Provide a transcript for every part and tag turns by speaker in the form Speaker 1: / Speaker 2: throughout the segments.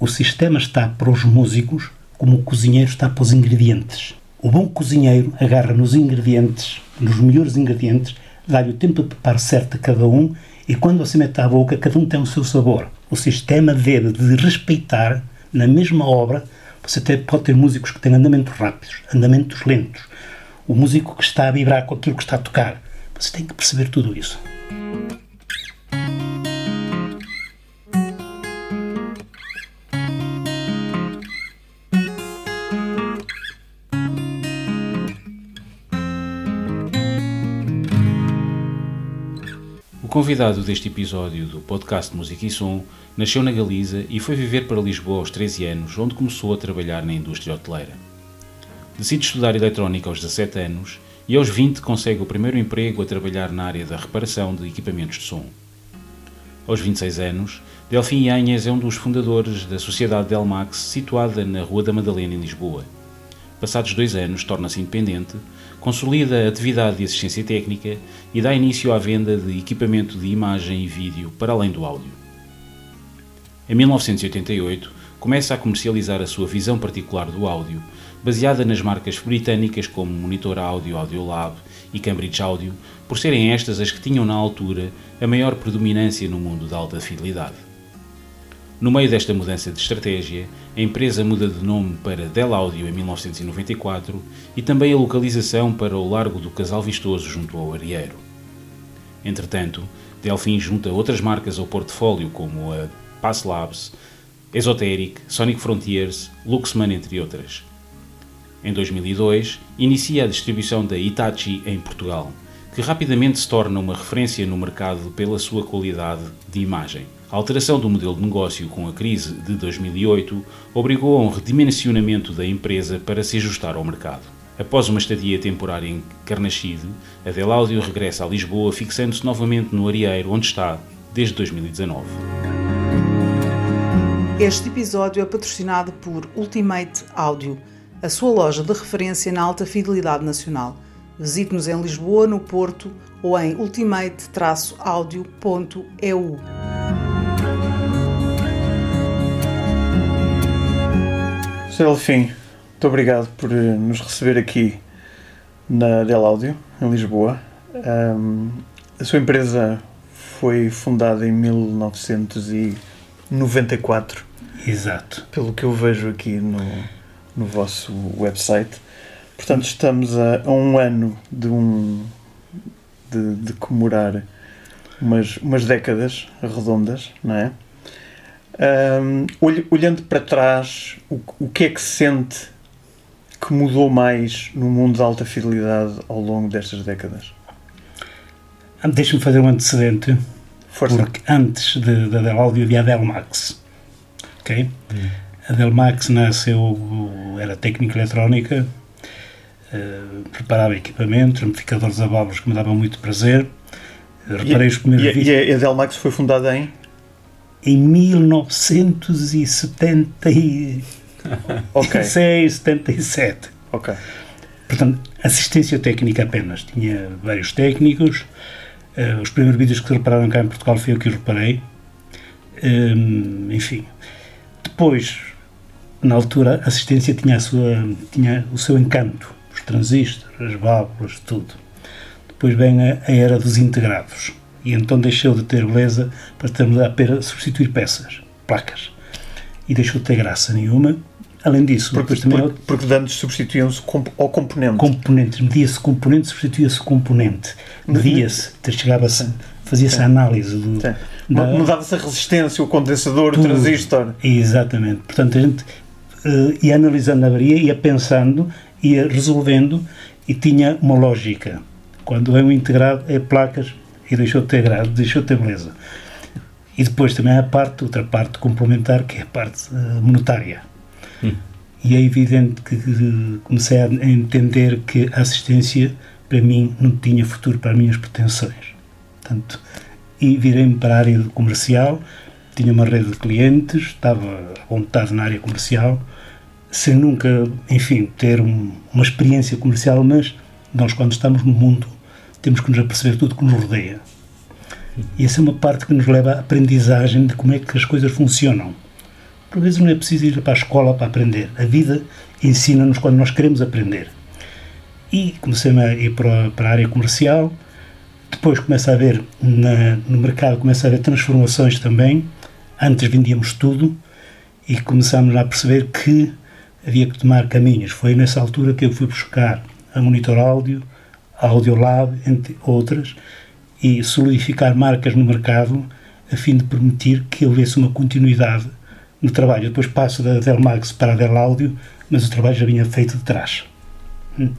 Speaker 1: O sistema está para os músicos como o cozinheiro está para os ingredientes. O bom cozinheiro agarra nos ingredientes, nos melhores ingredientes, dá-lhe o tempo de preparo certo a cada um e quando você mete à boca, cada um tem o seu sabor. O sistema deve de respeitar, na mesma obra, você pode ter músicos que têm andamentos rápidos, andamentos lentos. O músico que está a vibrar com aquilo que está a tocar. Você tem que perceber tudo isso.
Speaker 2: Convidado deste episódio do podcast Música e Som nasceu na Galiza e foi viver para Lisboa aos 13 anos, onde começou a trabalhar na indústria hoteleira. Decide estudar eletrónica aos 17 anos e aos 20 consegue o primeiro emprego a trabalhar na área da reparação de equipamentos de som. Aos 26 anos, Delfim Yanhas é um dos fundadores da Sociedade Delmax, situada na Rua da Madalena, em Lisboa. Passados dois anos, torna-se independente consolida a atividade de assistência técnica e dá início à venda de equipamento de imagem e vídeo para além do áudio. Em 1988, começa a comercializar a sua visão particular do áudio, baseada nas marcas britânicas como Monitor Audio Audiolab e Cambridge Audio, por serem estas as que tinham na altura a maior predominância no mundo da alta fidelidade. No meio desta mudança de estratégia, a empresa muda de nome para Dell Audio em 1994 e também a localização para o Largo do Casal Vistoso junto ao Arieiro. Entretanto, Delfim junta outras marcas ao portfólio como a Pass Labs, Esoteric, Sonic Frontiers, Luxman, entre outras. Em 2002, inicia a distribuição da Itachi em Portugal, que rapidamente se torna uma referência no mercado pela sua qualidade de imagem. A alteração do modelo de negócio com a crise de 2008 obrigou a um redimensionamento da empresa para se ajustar ao mercado. Após uma estadia temporária em Carnaxide, a Del Audio regressa a Lisboa, fixando-se novamente no Arieiro, onde está desde 2019.
Speaker 3: Este episódio é patrocinado por Ultimate Audio, a sua loja de referência na alta fidelidade nacional. Visite-nos em Lisboa, no Porto ou em ultimate-audio.eu.
Speaker 4: Sr. Delfim, muito obrigado por eh, nos receber aqui na Del Audio, em Lisboa. Um, a sua empresa foi fundada em 1994.
Speaker 1: Exato.
Speaker 4: Pelo que eu vejo aqui no, no vosso website. Portanto, estamos a, a um ano de um de, de comemorar umas, umas décadas redondas, não é? Um, olhando para trás, o, o que é que se sente que mudou mais no mundo da alta fidelidade ao longo destas décadas?
Speaker 1: Deixa-me fazer um antecedente.
Speaker 4: Força.
Speaker 1: Porque antes de, da Del Audio havia a Delmax. Ok? Hum. A Delmax nasceu, era técnica eletrónica, uh, preparava equipamento, amplificadores a válvulas que me davam muito prazer.
Speaker 4: Reparei e, os primeiros e, e a Delmax foi fundada em?
Speaker 1: Em 1976, okay. 77.
Speaker 4: Ok.
Speaker 1: Portanto, assistência técnica apenas. Tinha vários técnicos. Uh, os primeiros vídeos que se repararam cá em Portugal foi o que eu reparei. Um, enfim. Depois, na altura, a assistência tinha, a sua, tinha o seu encanto. Os transistores, as válvulas, tudo. Depois vem a, a era dos integrados e então deixou de ter beleza para termos a substituir peças, placas. E deixou de ter graça nenhuma. Além disso,
Speaker 4: porque, depois também. Porque, porque antes substituíam-se ao componente.
Speaker 1: Componentes, media-se componente, substituía-se componente. Media-se, chegava-se, fazia-se a análise do. Da,
Speaker 4: Mudava-se a resistência, o condensador, tudo. o transistor.
Speaker 1: Exatamente. Portanto, a gente uh, ia analisando a avaria, ia pensando, ia resolvendo e tinha uma lógica. Quando é um integrado, é placas, e deixou de ter graça, deixou de ter beleza. E depois também há a parte, outra parte complementar, que é a parte uh, monetária. Hum. E é evidente que comecei a entender que a assistência, para mim, não tinha futuro para as minhas pretensões. Portanto, e virei-me para a área comercial, tinha uma rede de clientes, estava à vontade na área comercial, sem nunca, enfim, ter um, uma experiência comercial, mas nós, quando estamos no mundo temos que nos aperceber tudo que nos rodeia. E essa é uma parte que nos leva à aprendizagem de como é que as coisas funcionam. Por vezes não é preciso ir para a escola para aprender. A vida ensina-nos quando nós queremos aprender. E comecei a ir para, a área comercial. Depois começa a haver, na, no mercado, começa a haver transformações também. Antes vendíamos tudo e começámos a perceber que havia que tomar caminhos. Foi nessa altura que eu fui buscar a Monitor Áudio, a Audiolab, entre outras, e solidificar marcas no mercado a fim de permitir que houvesse uma continuidade no trabalho. Eu depois passo da Dell Max para a Dell Audio, mas o trabalho já vinha feito de trás. Hum.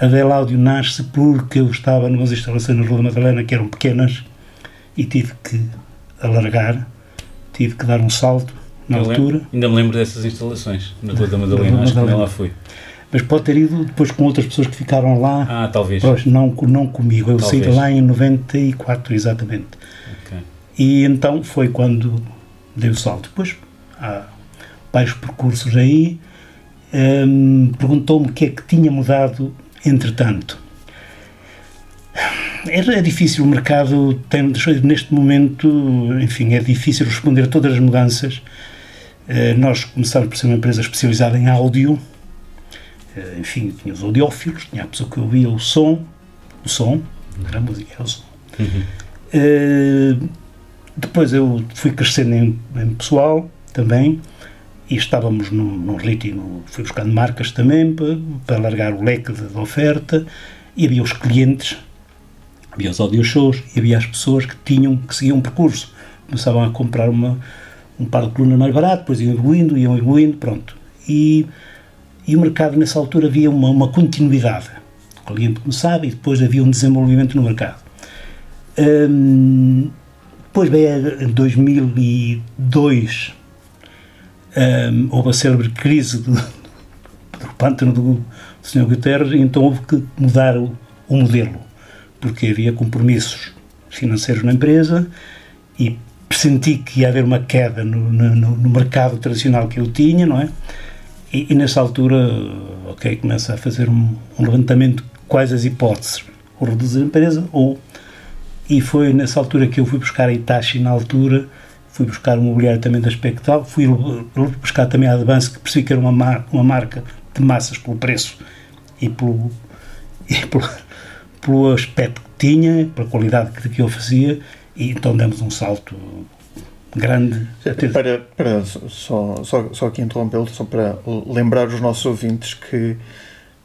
Speaker 1: A Dell Audio nasce porque eu estava numas instalações na Rua da Madalena que eram pequenas e tive que alargar, tive que dar um salto na
Speaker 2: Eu
Speaker 1: altura.
Speaker 2: lembro- ainda me lembro dessas instalações na Rua da Madalena, acho que nem lá fui.
Speaker 1: Mas pode ter ido depois com outras pessoas que ficaram lá.
Speaker 2: Ah, talvez.
Speaker 1: Pois, não, não comigo, eu saí de lá em 94, exatamente.
Speaker 2: Ok.
Speaker 1: E então foi quando dei o salto. Depois há vários percursos aí. Hum, Perguntou-me o que é que tinha mudado entretanto. É, é difícil, o mercado tem, neste momento, enfim, é difícil responder a todas as mudanças. Eh, Nós começámos por ser uma empresa especializada em áudio, enfim, tinha os audiófilos, tinha a pessoa que ouvia o som, o som, não era a música, era o som. Eh, depois eu fui crescendo em, em pessoal também e estávamos num, num ritmo, fui buscando marcas também para, para alargar o leque de, de oferta e havia os clientes, havia os audio shows e havia as pessoas que tinham, que seguiam um percurso. Começavam a comprar uma, um par de colunas mais barato, depois iam evoluindo, iam evoluindo, pronto. E, e o mercado nessa altura havia uma, uma continuidade. O cliente começava e depois havia um desenvolvimento no mercado. Hum, depois veio em 2002 hum, houve a célebre crise do, do pântano do, do Sr. Guterres então houve que mudar o, o modelo porque havia compromissos financeiros na empresa e senti que ia haver uma queda no, no, no mercado tradicional que eu tinha, não é? E, e nessa altura, ok, começa a fazer um, um levantamento quais as hipóteses, ou reduzir a empresa ou e foi nessa altura que eu fui buscar a Itachi na altura, fui buscar o mobiliário também da Spectral, fui buscar também a Advance, que percebi que era uma, mar, uma marca de massas pelo preço e pelo, e pelo, pelo aspecto que tinha, pela qualidade que, que eu fazia, e então demos um salto grande.
Speaker 4: Para, para só, só, só aqui interrompê-lo, só para lembrar os nossos ouvintes que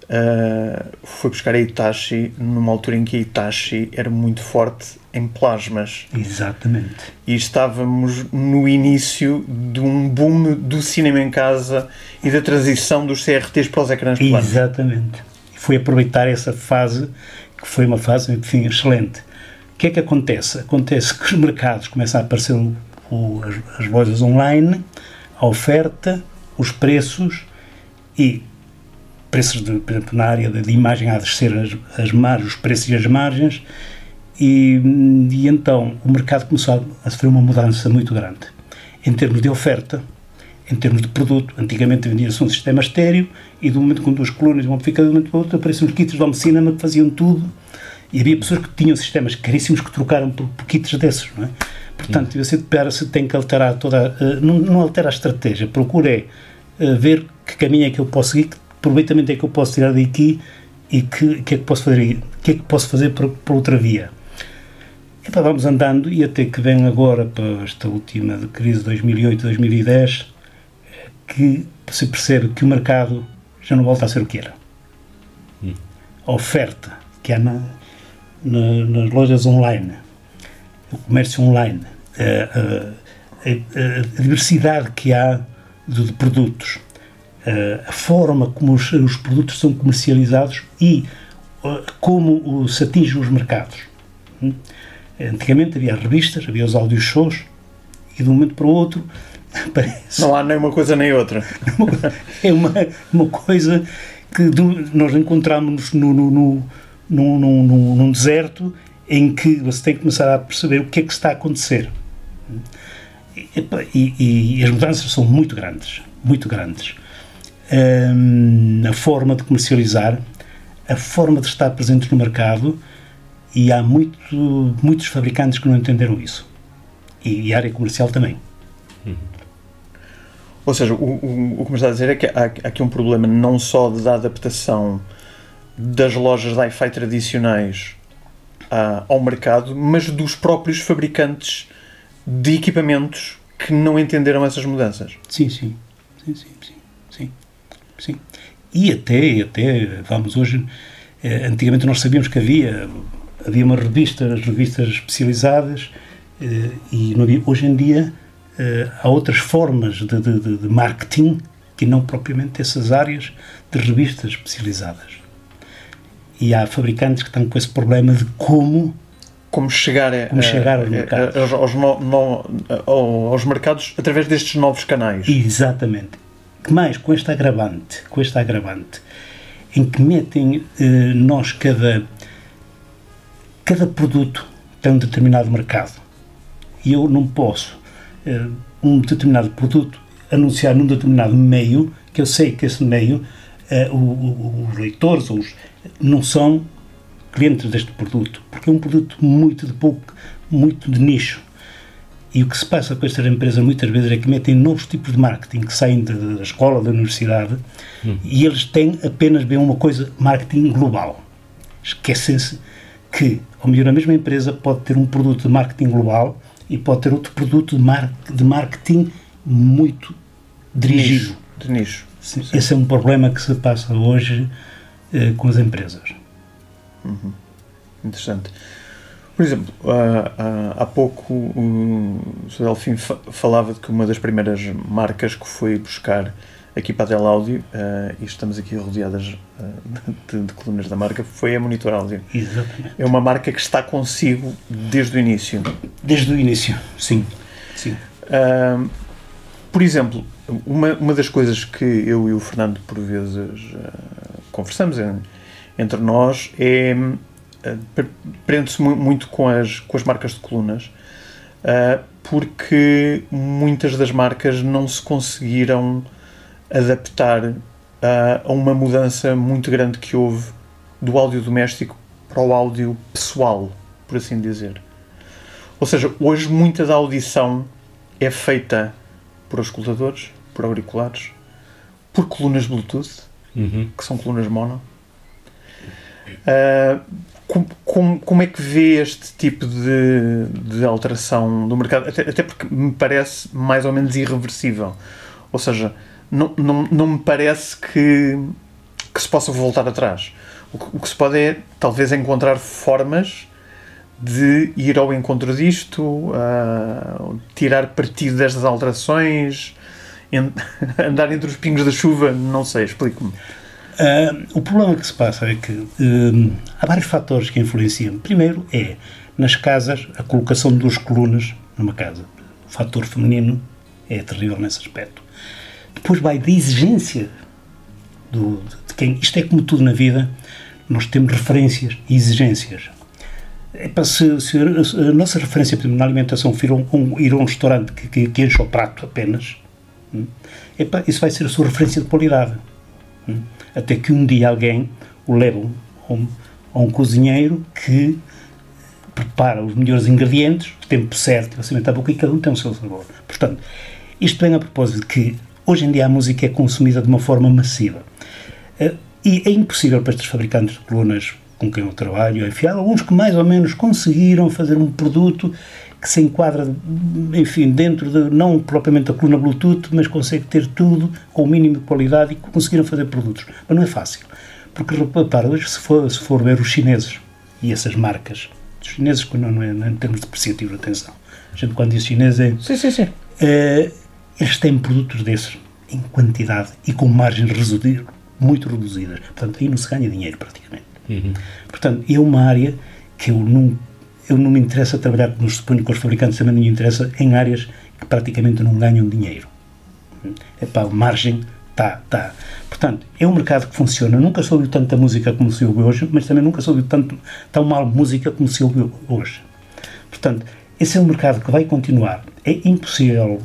Speaker 4: uh, foi buscar a Itachi numa altura em que a Itachi era muito forte em plasmas.
Speaker 1: Exatamente.
Speaker 4: E estávamos no início de um boom do cinema em casa e da transição dos CRTs para os ecrãs planos.
Speaker 1: Exatamente. E foi aproveitar essa fase, que foi uma fase, enfim, excelente. O que é que acontece? Acontece que os mercados começam a aparecer o, as, as lojas online, a oferta, os preços e preços, de, por exemplo, na área de, de imagem a descer as, as margens, os preços e as margens, e, e, então o mercado começou a sofrer uma mudança muito grande em termos de oferta, em termos de produto. Antigamente vendia-se um sistema estéreo e um momento com duas colunas e um amplificador, de um momento para o outro apareciam os kits de home cinema que faziam tudo e havia pessoas que tinham sistemas caríssimos que trocaram por, por kits desses, não é? Portanto, você se tem que alterar toda. Uh, não, não altera a estratégia, procura é uh, ver que caminho é que eu posso seguir, que aproveitamento é que eu posso tirar daqui e que, que é que posso fazer, que é que posso fazer por, por outra via. E pá, vamos andando e até que vem agora para esta última de crise 2008-2010 que se percebe que o mercado já não volta a ser o que era.
Speaker 2: Hum.
Speaker 1: A oferta que há na, na, nas lojas online, o comércio online, a, diversidade que há de, de produtos, a, forma como os, os, produtos são comercializados e como se atingem os mercados. Hum? Antigamente havia revistas, havia os audio shows e de um momento para o outro parece.
Speaker 4: Não há nem uma coisa nem outra.
Speaker 1: é uma, uma coisa que nós encontramos no, no, no, no, no, num deserto em que você tem que começar a perceber o que é que está a acontecer. E, e, e as mudanças são muito grandes, muito grandes. Um, a forma de comercializar, a forma de estar presente no mercado, e há muito, muitos fabricantes que não entenderam isso. E, e a área comercial também.
Speaker 4: Uhum. Ou seja, o, o, o que me está a dizer é que há, há aqui um problema não só da adaptação das lojas de hi-fi tradicionais ah, ao mercado, mas dos próprios fabricantes de equipamentos que não entenderam essas mudanças.
Speaker 1: Sim, sim. Sim, sim, sim. sim, sim. E até, até, vamos hoje, eh, antigamente nós sabíamos que havia, havia uma revista, as revistas especializadas, eh, e havia, hoje em dia eh, há outras formas de, de, de marketing que não propriamente essas áreas de revistas especializadas. E há fabricantes que estão com esse problema de como
Speaker 4: como chegar, a,
Speaker 1: como chegar aos, mercados.
Speaker 4: A, aos, no, no, aos, mercados através destes novos canais.
Speaker 1: Exatamente. Que mais com este agravante, com este agravante, em que metem eh, nós cada cada produto tem um determinado mercado e eu não posso eh, um determinado produto anunciar num determinado meio que eu sei que esse meio eh, o, o, os leitores os, não são clientes deste produto, porque é um produto muito de pouco, muito de nicho. E o que se passa com estas empresas muitas vezes é que metem novos tipos de marketing que saem da escola, da universidade, hum. e eles têm apenas bem uma coisa, marketing global. Esquecem-se que, ao melhor, a mesma empresa pode ter um produto de marketing global e pode ter outro produto de, mar de marketing muito dirigido.
Speaker 4: De nicho.
Speaker 1: Sim, sim. Esse é um problema que se passa hoje eh, com as empresas.
Speaker 4: Uhum. Interessante. Por exemplo, há, há, pouco o Sr. Delfim falava de que uma das primeiras marcas que foi buscar aqui para a Dell Audio, uh, e estamos aqui rodeadas uh, de, de, colunas da marca, foi a Monitor Audio.
Speaker 1: Exatamente.
Speaker 4: É uma marca que está consigo desde o início.
Speaker 1: Desde o início, sim. sim.
Speaker 4: Uh, por exemplo, uma, uma das coisas que eu e o Fernando, por vezes, conversamos entre nós é prende-se muito com as, com as marcas de colunas porque muitas das marcas não se conseguiram adaptar uh, a uma mudança muito grande que houve do áudio doméstico para o áudio pessoal, por assim dizer. Ou seja, hoje muita da audição é feita por auscultadores, por auriculares, por colunas Bluetooth, uhum. que são colunas mono. Uh, como, como, como, é que vê este tipo de, de alteração do mercado? Até, até porque me parece mais ou menos irreversível. Ou seja, não, não, não me parece que, que se possa voltar atrás. O que, o que se pode é, talvez, encontrar formas de ir ao encontro disto, uh, tirar partido destas alterações, andar entre os pingos da chuva, não sei, explico-me.
Speaker 1: Uh, o problema que se passa é que uh, há vários fatores que influenciam. Primeiro é, nas casas, a colocação de duas colunas numa casa. O fator feminino é terrível nesse aspecto depois vai da exigência do, de quem. Isto é como tudo na vida, nós temos referências e exigências. para se, se, a nossa referência exemplo, na alimentação for um, um, ir a um restaurante que, que, que enche o prato apenas, hum, epá, isso vai ser a sua referência de qualidade. Hum, até que um dia alguém o leva a um, a um cozinheiro que prepara os melhores ingredientes, o tempo certo, você a boca e cada um tem o seu sabor. Portanto, isto vem a propósito de que Hoje em dia a música é consumida de uma forma massiva. Eh, e é impossível para estes fabricantes de colunas com quem eu trabalho, enfim, há alguns que mais ou menos conseguiram fazer um produto que se enquadra, enfim, dentro de, não propriamente a coluna Bluetooth, mas consegue ter tudo com o mínimo de qualidade e conseguiram fazer produtos. Mas não é fácil. Porque, repara, hoje se for, se for ver os chineses e essas marcas, os chineses, não, não é, não é em termos depreciativos, atenção. A gente quando diz chinês é...
Speaker 4: Sim, sim, sim.
Speaker 1: É, eles têm produtos desses em quantidade e com margens muito reduzidas. Portanto, aí não se ganha dinheiro praticamente. Uhum. Portanto, é uma área que eu não, eu não me interessa trabalhar, nos suponho que os fabricantes também não me interessa, em áreas que praticamente não ganham dinheiro. É para a margem está, está. Portanto, é um mercado que funciona. Nunca ouviu tanta música como se ouve hoje, mas também nunca ouviu tanto, tão mal música como se ouve hoje. Portanto, esse é um mercado que vai continuar. É impossível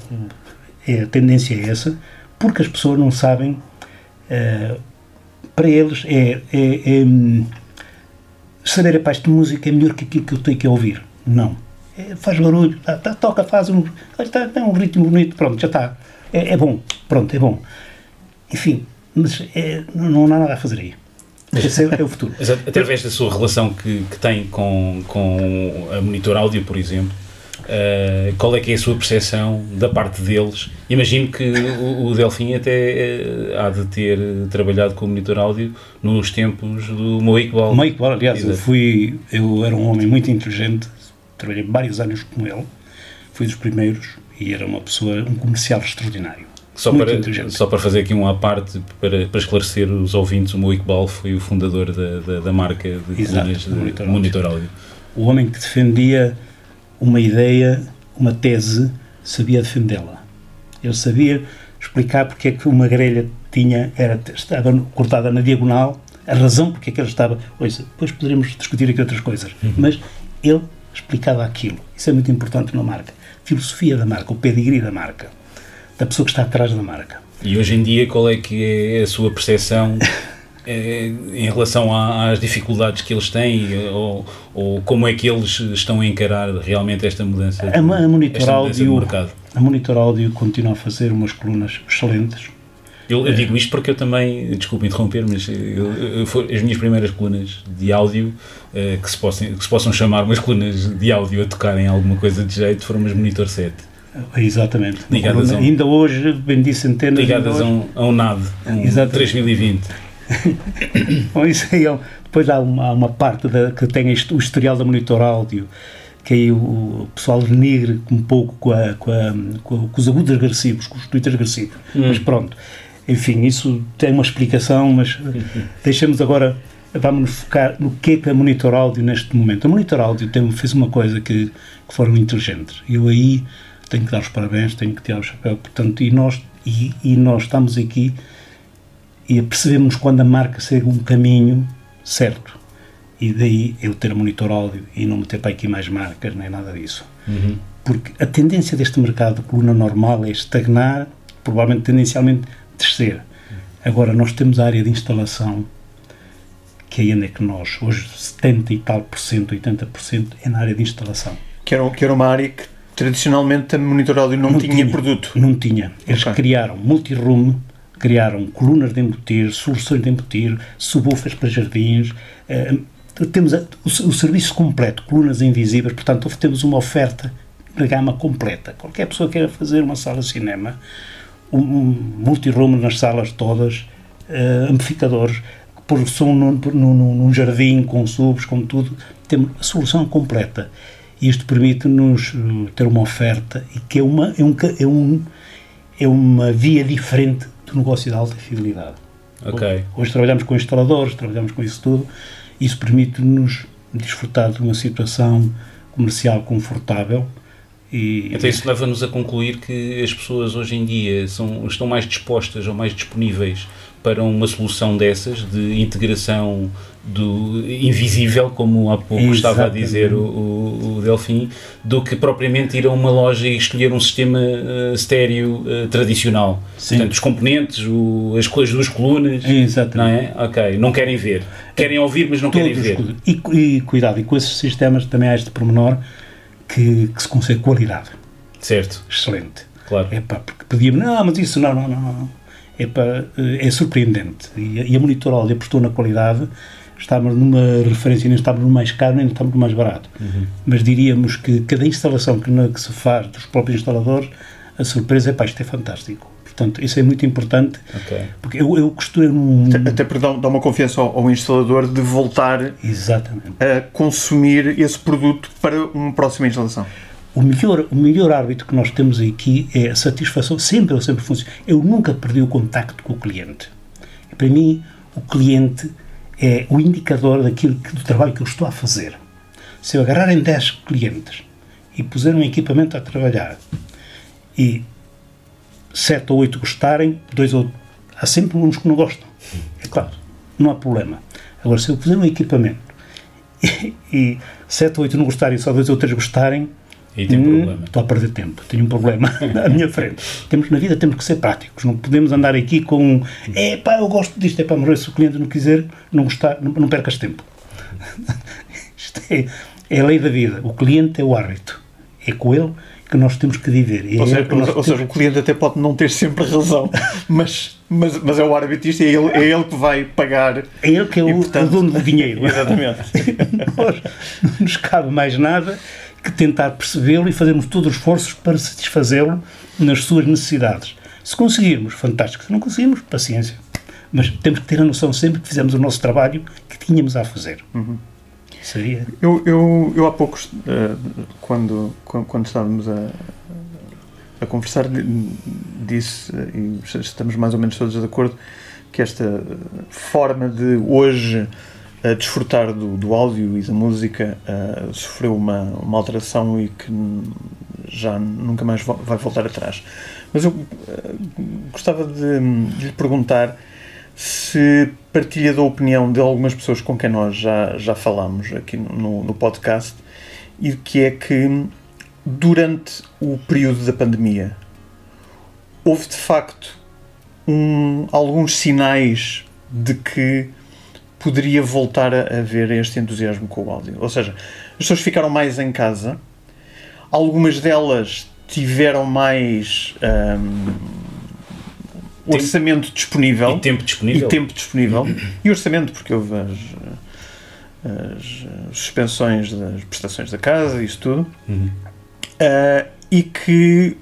Speaker 1: é, a tendência é essa, porque as pessoas não sabem. Uh, para eles é, é, é saber a paz de música é melhor que aquilo que eu tenho que ouvir. Não. É, faz barulho, tá, tá, toca, faz um. Está, tem um ritmo bonito, pronto, já está. É, é bom, pronto, é bom. Enfim, mas é, não há nada a fazer aí. Esse é, é o futuro.
Speaker 2: Mas através da sua relação que, que tem com, com a Monitor Áudio, por exemplo, uh, qual é que é a sua percepção da parte deles? Imagino que o, o Delfim até uh, há de ter trabalhado com o Monitor Áudio nos tempos do Mo Iqbal.
Speaker 1: Mo Iqbal, aliás, eu, fui, eu era um homem muito inteligente, trabalhei vários anos com ele, fui dos primeiros e era uma pessoa, um comercial extraordinário.
Speaker 2: Só para, só para fazer aqui um à parte, para, para esclarecer os ouvintes, o Mo Iqbal foi o fundador da, da, da marca de Exato, de monitor, monitor áudio.
Speaker 1: O homem que defendia uma ideia, uma tese, sabia defendê-la. Ele sabia explicar porque é que uma grelha tinha, era, estava cortada na diagonal, a razão porque é que ela estava. Pois, depois poderíamos discutir aqui outras coisas, uhum. mas ele explicava aquilo. Isso é muito importante na marca. Filosofia da marca, o pedigree da marca da pessoa que está atrás da marca.
Speaker 2: E hoje em dia, qual é que é a sua percepção em relação às dificuldades que eles têm ou, ou, como é que eles estão a encarar realmente esta mudança,
Speaker 1: a, a monitor áudio, mercado? A Monitor Áudio continua a fazer umas colunas excelentes.
Speaker 2: Eu, eu, digo isto porque eu também, desculpe interromper, mas eu, eu, as minhas primeiras colunas de áudio, eh, que, se possam, que se possam chamar umas colunas de áudio a tocarem alguma coisa de jeito, foram umas Monitor 7.
Speaker 1: Exatamente. Ligadas um, ainda hoje vendi centenas
Speaker 2: Ligadas a um, a um NAD, um 3020.
Speaker 1: Bom, isso aí é, depois há uma, há uma parte da, que tem este, o historial da monitor áudio que aí o pessoal denigre um pouco com, a, com, a, com, os agudos agressivos, com os tweets agressivos. Hum. Mas pronto, enfim, isso tem uma explicação, mas deixemos agora, vamos focar no que é que a Monitor Áudio neste momento. A Monitor Áudio tem, fez uma coisa que, que foram inteligentes. Eu aí tenho que dar os parabéns, tenho que tirar o chapéu. Portanto, e nós, e, e nós estamos aqui e percebemos quando a marca segue um caminho certo. E daí eu ter monitor áudio e não meter para aqui mais marcas, nem nada disso. Uhum. Porque a tendência deste mercado de coluna normal é estagnar, provavelmente tendencialmente descer. Agora, nós temos a área de instalação, que ainda é que nós, hoje 70 e tal por cento, 80 por cento, é na área de instalação.
Speaker 4: Que era, que era uma área que Tradicionalmente a Monitor não, não tinha, tinha, produto.
Speaker 1: Não tinha. Eles okay. criaram multi-room, criaram colunas de embutir, soluções de embutir, subwoofers para jardins. Uh, temos a, o, o, serviço completo, colunas invisíveis, portanto temos uma oferta na gama completa. Qualquer pessoa queira fazer uma sala de cinema, um, um multi-room nas salas todas, uh, amplificadores, por som num, num, num jardim, com subs, com tudo, temos a solução completa. Isto permite-nos eh, ter uma oferta e que é uma, é, um, é, um, é uma via diferente do negócio de alta fidelidade.
Speaker 2: Okay.
Speaker 1: Hoje trabalhamos com instaladores, trabalhamos com isso tudo. Isso permite-nos desfrutar de uma situação comercial confortável. E,
Speaker 2: então isso leva-nos a concluir que as pessoas hoje em dia são, estão mais dispostas ou mais disponíveis para uma solução dessas de integração do invisível, como há pouco Exatamente. estava a dizer o, o, o, Delfim, do que propriamente ir a uma loja e escolher um sistema uh, estéreo uh, tradicional. Sim. Portanto, os componentes, o, as, as duas colunas,
Speaker 1: Exatamente.
Speaker 2: não é? Ok, não querem ver. Querem ouvir, mas não Todos querem ver.
Speaker 1: E, e, cuidado, e com esses sistemas também há este pormenor que, que se consegue qualidade.
Speaker 2: Certo.
Speaker 1: Excelente.
Speaker 2: Claro.
Speaker 1: É pá, porque pedíamos, não, mas isso não, não, não. É, eh, é surpreendente. E, e a Monitor Audio apostou na qualidade estávamos numa referência, nem estávamos no mais caro, nem estávamos no mais barato. Uhum. Mas diríamos que cada instalação que, que, se faz dos próprios instaladores, a surpresa é, pá, isto é fantástico. Portanto, isso é muito importante,
Speaker 2: okay.
Speaker 1: porque eu, eu costumo... Um...
Speaker 4: Até, até para dar uma confiança ao, ao, instalador de voltar
Speaker 1: Exatamente.
Speaker 4: a consumir esse produto para uma próxima instalação.
Speaker 1: O melhor, o melhor árbitro que nós temos aqui é a satisfação, sempre ou sempre funciona. Eu nunca perdi o contacto com o cliente. Para mim, o cliente é o indicador daquilo que, do trabalho que eu estou a fazer. Se eu agarrar em 10 clientes e puser um equipamento a trabalhar e 7 ou 8 gostarem, dois ou há sempre uns que não gostam. É claro, não há problema. Agora, se eu puser um equipamento e, e 7 ou 8 não gostarem, só dois ou três gostarem,
Speaker 2: e tem hum, problema.
Speaker 1: Estou a perder tempo, tenho um problema à minha frente. Temos, na vida temos que ser práticos, não podemos andar aqui com é pá, eu gosto disto, é para morrer, se o cliente não quiser, não gostar, não, não percas tempo. Isto é, é a lei da vida. O cliente é o árbitro. É com ele que nós temos que viver. E
Speaker 4: ou,
Speaker 1: é
Speaker 4: seja,
Speaker 1: que nós
Speaker 4: ou seja, o cliente até pode não ter sempre razão, mas, mas, mas é o arbitrista é ele, é ele que vai pagar.
Speaker 1: É ele que é o,
Speaker 4: portanto-
Speaker 1: o dono do dinheiro.
Speaker 4: Exatamente.
Speaker 1: nós não nos cabe mais nada que tentar percebê-lo e fazermos todos os esforços para satisfazê-lo nas suas necessidades. Se conseguirmos, fantástico. Se não conseguirmos, paciência. Mas temos que ter a noção sempre que fizemos o nosso trabalho que tínhamos a fazer. Seria.
Speaker 4: Eu, eu, eu há poucos, eh, quando, quando, estávamos a, a conversar, di- disse, eh, e estamos mais ou menos todos de acordo, que esta forma de hoje eh, desfrutar do, do áudio e da música eh, sofreu uma, uma alteração e que já nunca mais vo- vai voltar atrás. Mas eu eh, gostava de, de lhe perguntar se partilha da opinião de algumas pessoas com quem nós já, já falámos aqui no, no podcast e que é que durante o período da pandemia houve de facto um- alguns sinais de que poderia voltar a haver este entusiasmo com o áudio. Ou seja, as pessoas ficaram mais em casa, algumas delas tiveram mais hum, orçamento disponível
Speaker 2: E tempo disponível.
Speaker 4: e tempo disponível e orçamento, porque houve as, as suspensões das prestações da casa, isso tudo,
Speaker 2: Uhum.
Speaker 4: Ah, e que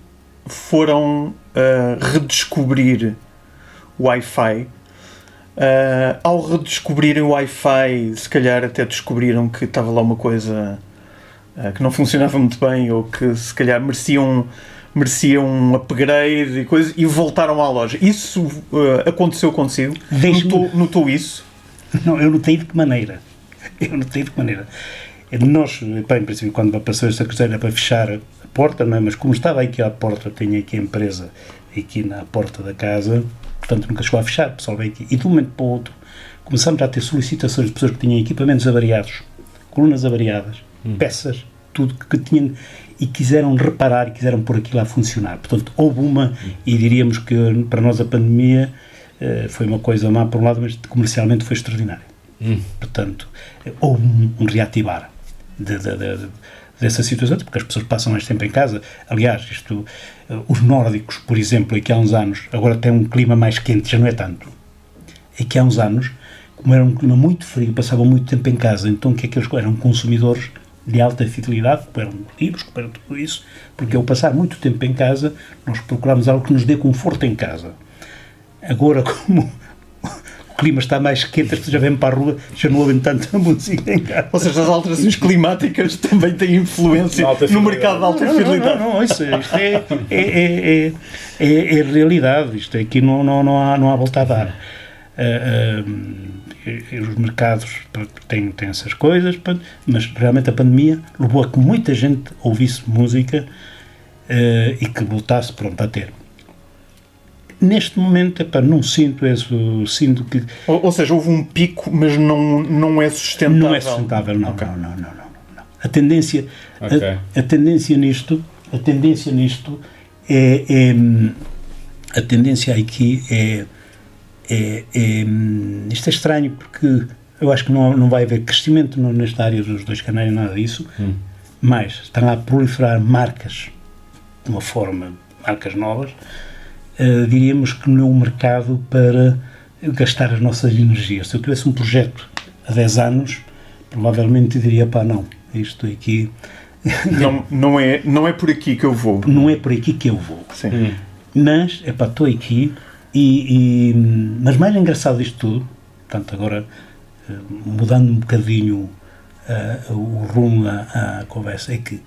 Speaker 4: foram ah, redescobrir o Wi-Fi. Ah, ao redescobrirem o Wi-Fi, se calhar até descobriram que estava lá uma coisa ah, que não funcionava muito bem ou que se calhar mereciam mereciam um upgrade e coisas e voltaram à loja. Isso ah, aconteceu consigo? Notou, notou isso?
Speaker 1: Não, eu notei de que maneira. Eu notei de que maneira. Nós, bem, em princípio, quando apareceu esta questão era para fechar a porta, não é? mas como estava aqui à porta, tenho aqui a empresa aqui na porta da casa, portanto nunca chegou a fechar, pessoal veio aqui. E de um momento para o outro começámos a ter solicitações de pessoas que tinham equipamentos avariados, colunas avariadas, peças, tudo que tinham e quiseram reparar e quiseram pôr aquilo a funcionar. Portanto, houve uma, e diríamos que para nós a pandemia eh, foi uma coisa má por um lado, mas comercialmente foi extraordinária. Portanto, eh, houve um, um reativar de- de- de- dessa situação, porque as pessoas passam mais tempo em casa. Aliás, isto, os nórdicos, por exemplo, aqui há uns anos, agora tem um clima mais quente, já não é tanto. Aqui há uns anos, como era um clima muito frio, passavam muito tempo em casa, então que é que eles eram consumidores de alta fidelidade, eram livros, eram tudo isso, porque ao passar muito tempo em casa, nós procuramos algo que nos dê conforto em casa. Agora, como o clima está mais quente, as pessoas já vêm para a rua, já não ouvem tanta música em casa.
Speaker 4: Ou seja, as alterações climáticas também têm influência no mercado da alta
Speaker 1: Não, não,
Speaker 4: fidelidade.
Speaker 1: não, não, isso, isto é, é, é, é, é, é realidade, isto aqui não, não, não, há, não há volta a dar. Ah, ah, e- e os mercados têm, têm essas coisas, mas realmente a pandemia levou a que muita gente ouvisse música ah, e que voltasse pronto, a ter. Neste momento, epá, não sinto isso, sinto que
Speaker 4: Ou, ou seja, houve um pico, mas não, não é sustentável.
Speaker 1: não é sustentável, não,
Speaker 4: Ok.
Speaker 1: não, não, não, não, não. A tendência,
Speaker 2: Ok.
Speaker 1: a, a tendência nisto, a tendência nisto é, é, hum, a tendência aqui é, é, é hum, isto é estranho porque eu acho que não, não vai haver crescimento nesta área dos dois canais, nada disso, mas estão a proliferar marcas de uma forma, marcas novas, eh, diríamos que não é um mercado para gastar as nossas energias. Se eu tivesse um projeto há 10 anos, provavelmente diria, pá, não, isto aqui
Speaker 4: Não, não, é, não é por aqui que eu vou.
Speaker 1: não é por aqui que eu vou.
Speaker 4: Sim.
Speaker 1: Mas, é pá, estou aqui e, e- Mas mais engraçado disto tudo, portanto, agora eh, mudando um bocadinho eh, o rumo à, à conversa, é que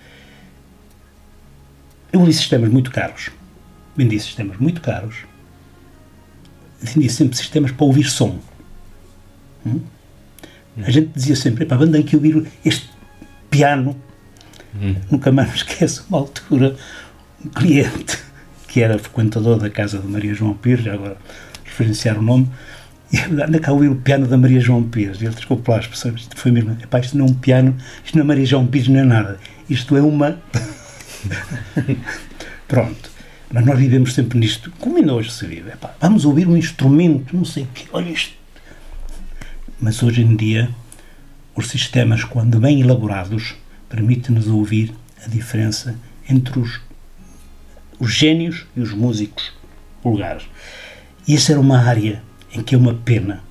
Speaker 1: eu vendi sistemas muito caros. Vendi sistemas muito caros. Vendi sempre sistemas para ouvir som. Hum? A gente dizia sempre, epá, vamos aqui ouvir este piano Nunca mais me esqueço, uma altura, um cliente que era frequentador da casa de Maria João Pires, já agora referenciar o nome, e anda cá a ouvir o piano da Maria João Pires. E ele, desculpe lá as pessoas, isto foi mesmo, epá, isto não é um piano, isto não é Maria João Pires, não é nada. Isto é uma. Pronto. Mas nós vivemos sempre nisto, como ainda hoje se vive. Epá, vamos ouvir um instrumento, não sei o quê, olha isto. Mas hoje em dia, os sistemas, quando bem elaborados, permitem-nos ouvir a diferença entre os os génios e os músicos vulgares. E essa era uma área em que é uma pena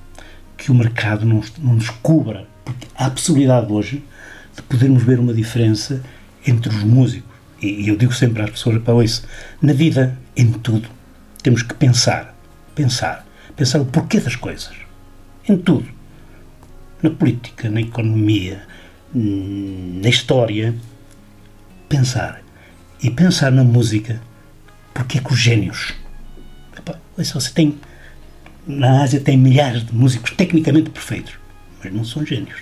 Speaker 1: que o mercado não, não descubra, porque há a possibilidade hoje de podermos ver uma diferença entre os músicos. E, eu digo sempre às pessoas para isso, na vida, em tudo, temos que pensar, pensar, pensar o porquê das coisas. Em tudo. Na política, na economia, na história, pensar. E pensar na música, porque é que os génios. Epá, você tem. Na Ásia tem milhares de músicos tecnicamente perfeitos, mas não são génios.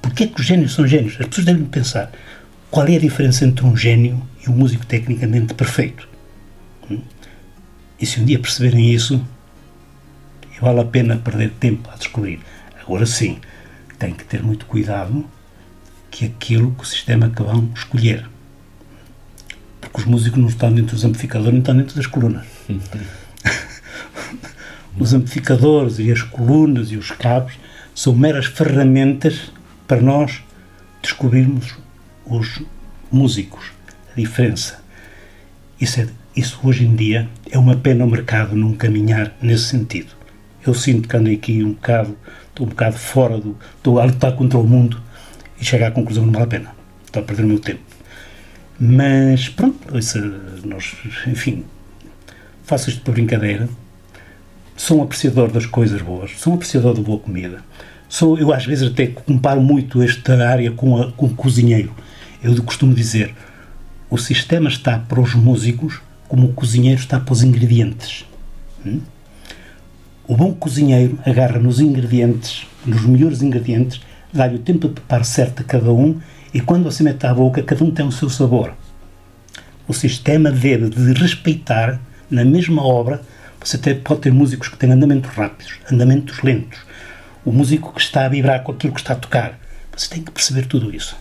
Speaker 1: Porquê é que os génios são génios? As pessoas devem pensar qual é a diferença entre um gênio e um músico tecnicamente perfeito. Hum? E se um dia perceberem isso, vale a pena perder tempo a descobrir. Agora sim, tem que ter muito cuidado que aquilo que o sistema que vão escolher. Porque os músicos não estão dentro dos amplificadores, não estão dentro das colunas. os amplificadores e as colunas e os cabos são meras ferramentas para nós descobrirmos os músicos, a diferença. Isso, é, isso hoje em dia é uma pena o mercado não caminhar nesse sentido. Eu sinto que ando aqui um bocado, estou um bocado fora do. estou a lutar contra o mundo e chegar à conclusão que não vale a pena. Estou a perder o meu tempo. Mas pronto, isso, nós, enfim, faço isto por brincadeira. Sou um apreciador das coisas boas, sou um apreciador de boa comida. Sou, eu às vezes até comparo muito esta área com, com o cozinheiro. Eu costumo dizer, o sistema está para os músicos como o cozinheiro está para os ingredientes. Hum? O bom cozinheiro agarra nos ingredientes, nos melhores ingredientes, dá-lhe o tempo de preparo certo a cada um e quando você mete à boca, cada um tem o seu sabor. O sistema deve de respeitar, na mesma obra, você pode ter músicos que têm andamentos rápidos, andamentos lentos, o músico que está a vibrar com aquilo que está a tocar. Você tem que perceber tudo isso.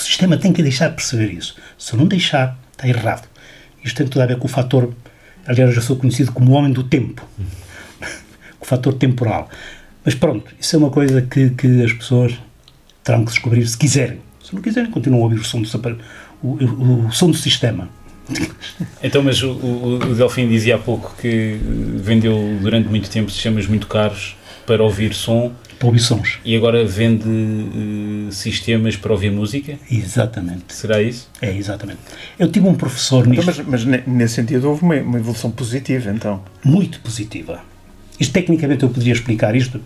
Speaker 1: O sistema tem que deixar de perceber isso. Se não deixar, está errado. Isto tem tudo a ver com o fator. Aliás, eu já sou conhecido como o homem do tempo. o fator temporal. Mas pronto, isso é uma coisa que, que as pessoas terão que descobrir se quiserem. Se não quiserem, continuam a ouvir o som do, o, o, o som do sistema.
Speaker 2: Então, mas o, o Delfim dizia há pouco que vendeu durante muito tempo sistemas muito caros para ouvir som.
Speaker 1: Para ouvir sons.
Speaker 2: E agora vende uh, sistemas para ouvir música?
Speaker 1: Exatamente.
Speaker 2: Será isso?
Speaker 1: É, exatamente. Eu tive um professor
Speaker 4: então, nisto. Mas, mas, nesse sentido houve uma, uma, evolução positiva, então?
Speaker 1: Muito positiva. Isto, tecnicamente, eu poderia explicar isto.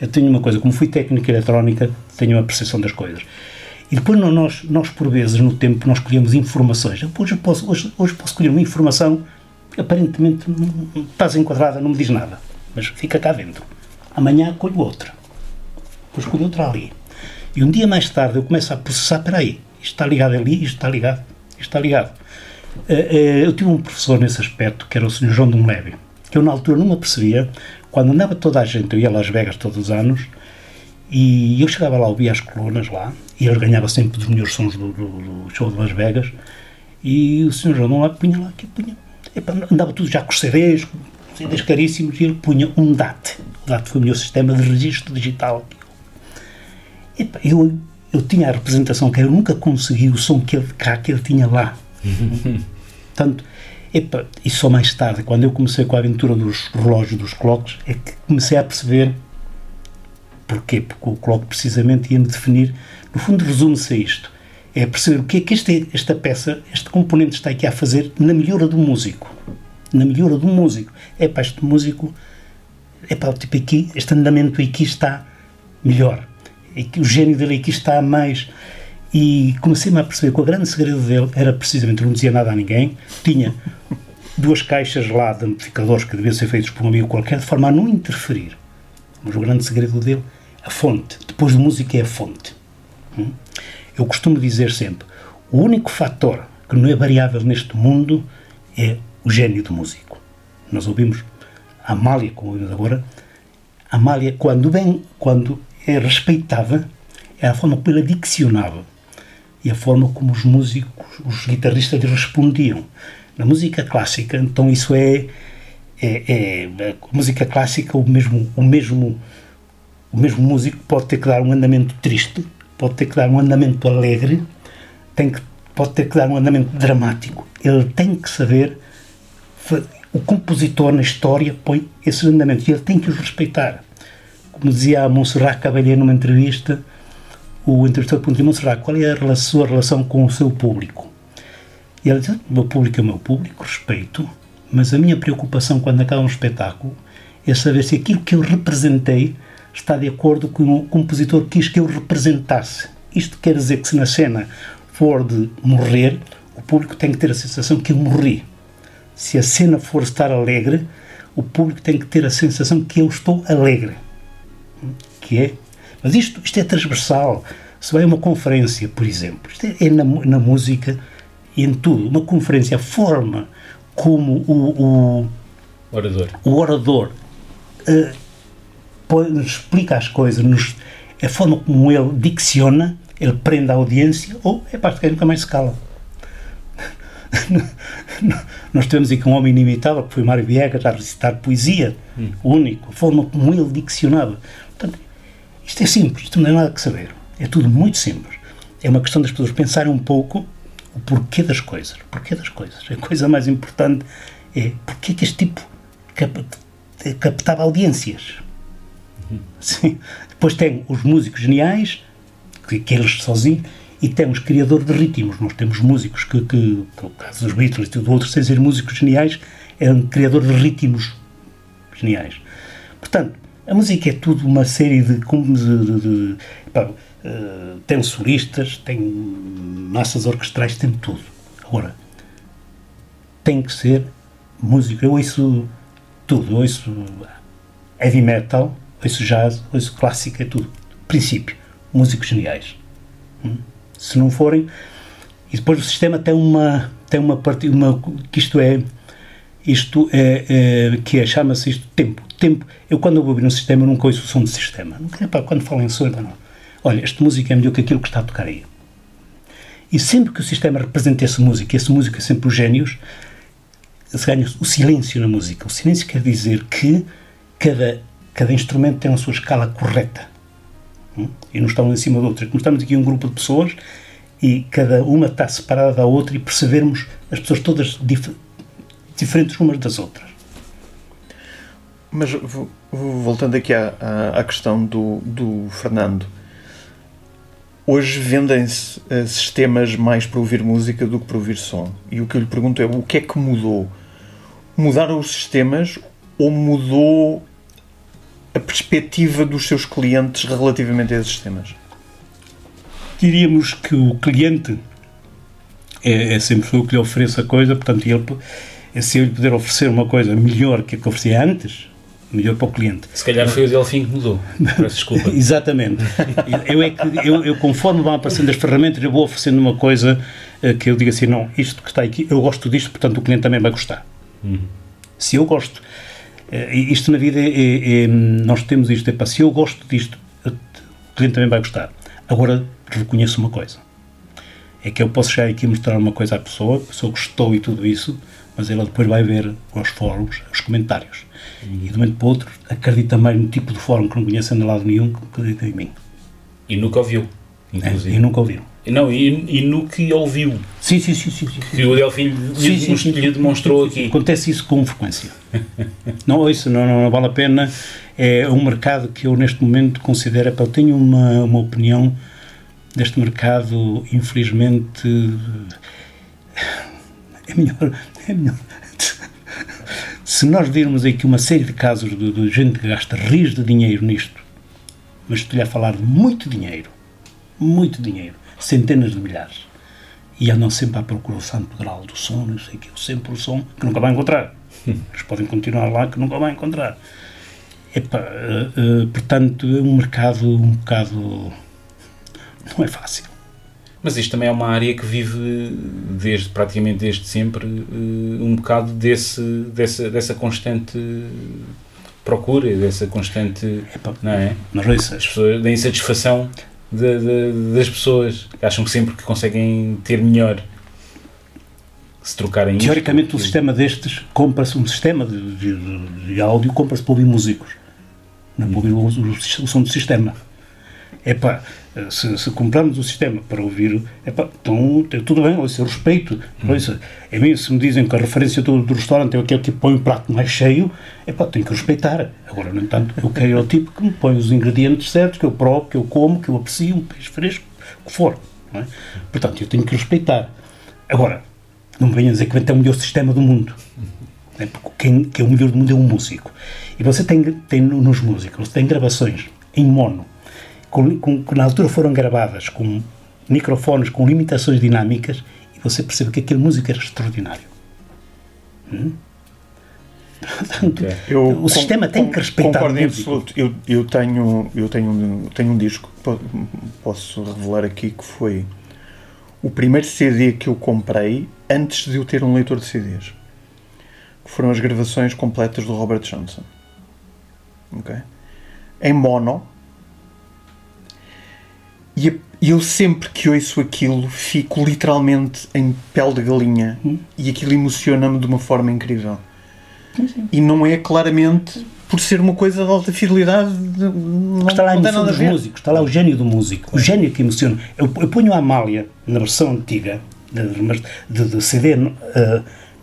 Speaker 1: Eu tenho uma coisa, como fui técnica eletrónica, tenho uma percepção das coisas. E depois nós, nós por vezes, no tempo, nós escolhemos informações. Hoje, posso, hoje, hoje posso escolher uma informação aparentemente não, estás enquadrada, não me diz nada, mas fica cá dentro amanhã colho outra, depois colho outra ali. E um dia mais tarde eu começo a processar, espera aí, isto está ligado ali, isto está ligado, isto está ligado. Eh, eh, eu tive um professor nesse aspecto, que era o Sr. João de Leve, que eu na altura não me apercebia, quando andava toda a gente, eu ia a Las Vegas todos os anos, e eu chegava lá, ouvia as colunas lá, e ele ganhava sempre dos melhores sons do, do, do show de Las Vegas, e o Sr. João de Leve punha lá, que punha, andava tudo já com os CDs, CDs caríssimos, e ele punha um DAT. O DAT foi o meu sistema de registro digital. Epa, eu, eu tinha a representação que eu nunca consegui o som que ele, cá, que ele tinha lá. Portanto, epa, e só mais tarde, quando eu comecei com a aventura dos relógios, dos clocks, é que comecei a perceber porquê, porque o clock precisamente ia-me definir, no fundo resume-se a isto, é perceber o que é que este, esta peça, este componente está aqui a fazer na melhora do músico na melhora do músico. É para este músico, é para tipo aqui, este andamento aqui está melhor. O gênio dele aqui está mais. E comecei-me a perceber que o grande segredo dele era precisamente, não dizia nada a ninguém, tinha duas caixas lá de amplificadores que deviam ser feitos por um amigo qualquer, de forma a não interferir. Mas o grande segredo dele, a fonte. Depois de música é a fonte. Hum? Eu costumo dizer sempre: o único fator que não é variável neste mundo é o gênio do músico. Nós ouvimos a Amália, como ouvimos agora, Amália, quando, bem, quando é respeitada, é a forma como ela diccionava e a forma como os músicos, os guitarristas respondiam. Na música clássica, então isso é, é, é a música clássica, o mesmo, o mesmo o mesmo músico pode ter que dar um andamento triste, pode ter que dar um andamento alegre, tem que pode ter que dar um andamento dramático. Ele tem que saber. O compositor na história põe esses andamentos e ele tem que os respeitar. Como dizia a Monserrat Caballé numa entrevista, o entrevistador perguntou a Monserrat qual é a sua relação com o seu público. E ela diz: O meu público é o meu público, respeito, mas a minha preocupação quando acaba um espetáculo é saber se aquilo que eu representei está de acordo com o compositor quis que eu representasse. Isto quer dizer que se na cena for de morrer, o público tem que ter a sensação que eu morri. Se a cena for estar alegre, o público tem que ter a sensação que eu estou alegre. Que é. Mas isto, isto é transversal. Se vai a uma conferência, por exemplo, isto é, é na, na, música e em tudo. Uma conferência, a forma como o, o
Speaker 2: orador,
Speaker 1: o orador uh, nos explica as coisas, nos, a forma como ele dicciona, ele prende a audiência, ou é parte que nunca mais se cala. Nós temos aqui um homem inimitável, que foi Mário Viegas, a recitar poesia, hum. único, a forma como ele diccionava. Portanto, isto é simples, isto não é nada que saber. É tudo muito simples. É uma questão das pessoas pensarem um pouco o porquê das coisas. Porquê das coisas. A coisa mais importante é porquê que este tipo captava audiências. Sim. Depois tem os músicos geniais, que, que eles sozinhos, e temos criador de ritmos. Nós temos músicos que, que no caso dos Beatles e tudo outro, sem ser músicos geniais, é um criador de ritmos geniais. Portanto, a música é tudo uma série de. de, de, de pá, uh, tem solistas, tem massas orquestrais, tem tudo. Agora, tem que ser música. Eu ouço tudo. Eu ouço heavy metal, ouço jazz, ouço clássica, é tudo. Princípio. Músicos geniais. Hum? Se não forem. E depois o sistema tem uma. Tem uma parte. Uma, que isto é. Isto é. é que é, chama-se isto tempo. Tempo. Eu quando eu vou ouvir um sistema, eu nunca ouço o som do sistema. Pá, quando falo em som, não. Olha, esta música é melhor que aquilo que está a tocar aí. E sempre que o sistema representa essa música, e essa música é sempre os génios, se ganha o silêncio na música. O silêncio quer dizer que cada cada instrumento tem a sua escala correta? E não estão em cima de outra. Como estamos aqui um grupo de pessoas e cada uma está separada da outra e percebermos as pessoas todas dif diferentes umas das outras.
Speaker 4: Mas voltando aqui à, à, questão do, do Fernando, hoje vendem-se uh, sistemas mais para ouvir música do que para ouvir som. E o que eu lhe pergunto é o que é que mudou? Mudaram os sistemas ou mudou a perspectiva dos seus clientes relativamente a esses temas?
Speaker 1: Diríamos que o cliente é, é sempre o que lhe oferece a coisa, portanto, ele, é se eu lhe puder oferecer uma coisa melhor que a que oferecia antes, melhor para o cliente.
Speaker 2: Se calhar foi o Delfim que mudou. Peço desculpa.
Speaker 1: Exatamente. Eu, é que, eu, eu, conforme vão aparecendo as ferramentas, eu vou oferecendo uma coisa uh, que eu digo assim: não, isto que está aqui, eu gosto disto, portanto o cliente também vai gostar. Uhum. Se eu gosto Uh, isto na vida é, é, é, nós temos isto, é para se eu gosto disto, o cliente também vai gostar. Agora reconheço uma coisa, é que eu posso chegar aqui e mostrar uma coisa à pessoa, a pessoa gostou e tudo isso, mas ela depois vai ver os fóruns, os comentários. E de um momento para o outro acredita mais no tipo de fórum que não conhece de lado nenhum que acredita em mim.
Speaker 2: E nunca ouviu, inclusive.
Speaker 1: É, e nunca ouviram.
Speaker 2: Não, e, e no que ouviu.
Speaker 1: Sim, sim, sim. sim, sim.
Speaker 2: Que o Delfim lhe, sim, sim, lhe demonstrou aqui.
Speaker 1: Acontece isso com frequência. não, isso não, não, vale a pena. É um mercado que eu, neste momento, considero. Eu tenho uma, uma opinião deste mercado, infelizmente. É melhor. É melhor. Se nós virmos aqui uma série de casos de, de gente que gasta rios de dinheiro nisto, mas estou-lhe a falar de muito dinheiro, muito dinheiro, centenas de milhares. E andam sempre à procura do santo grau do som, não sei o que, sempre o som que nunca vai encontrar. Eles podem continuar lá que nunca vai encontrar. Epa, uh, uh, portanto, é um mercado um bocado. não é fácil.
Speaker 2: Mas isto também é uma área que vive desde praticamente desde sempre uh, um bocado desse, dessa, dessa constante procura, dessa constante. Epa, não é?
Speaker 1: Mas
Speaker 2: As pessoas, da insatisfação de, de, das pessoas que acham que sempre que conseguem ter melhor se trocarem
Speaker 1: Teoricamente, isto, um sistema destes compra-se, um sistema de, de, de áudio compra-se para ouvir músicos, não para ouvir o, o, o, som do sistema. Epá, se, se compramos o sistema para ouvir, epá, então tudo bem, ouça, eu respeito. Hum. Ouça, é mim, se me dizem que a referência do, do restaurante é aquele que põe o prato mais cheio, epá, tenho que respeitar. Agora, no entanto, eu quero é o tipo que me põe os ingredientes certos, que eu provo, que eu como, que eu aprecio, um peixe fresco, o que for. É? Portanto, eu tenho que respeitar. Agora, não me venham dizer que é o melhor sistema do mundo. É? Porque quem, quem é o melhor do mundo é o músico. E você tem, tem nos músicos, tem gravações em mono, com, com, que na altura foram gravadas com microfones com limitações dinâmicas e você percebe que aquele músico era extraordinário. Hum? Portanto, okay. eu, o sistema com, tem que respeitar
Speaker 4: concordo em absoluto. Eu, eu, tenho, eu tenho, tenho um disco, posso revelar aqui que foi o primeiro CD que eu comprei antes de eu ter um leitor de CDs. Que foram as gravações completas do Robert Johnson. Okay? Em mono. E eu sempre que ouço aquilo fico literalmente em pele de galinha hum. e aquilo emociona-me de uma forma incrível. Sim. E não é claramente por ser uma coisa de alta fidelidade. Não,
Speaker 1: está lá a emoção dos músicos, está lá o gênio do músico, o gênio que emociona. Eu, eu ponho a Amália na versão antiga, de, de, de CD uh,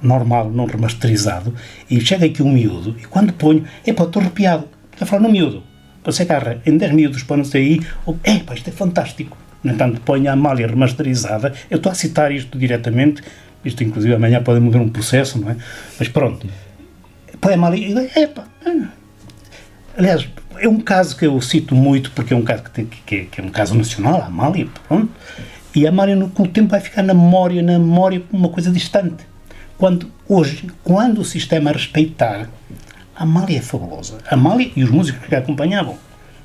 Speaker 1: normal, não remasterizado, e chega aqui um miúdo, e quando ponho, é pá, estou arrepiado. Estou a falar no miúdo. Você agarra em 10 miúdos não sair, é pá, isto é fantástico. No entanto, ponho a Amália remasterizada, eu estou a citar isto diretamente, isto inclusive amanhã pode mudar um processo, não é? Mas pronto põe-me ali e epa. Aliás, é um caso que eu cito muito porque é um caso que, tem, que, que é um caso nacional, a Amália, pronto. E a Amália, com o tempo, vai ficar na memória, na memória, uma coisa distante. Quando, hoje, quando o sistema respeitar, a Amália é fabulosa. A Amália e os músicos que a acompanhavam.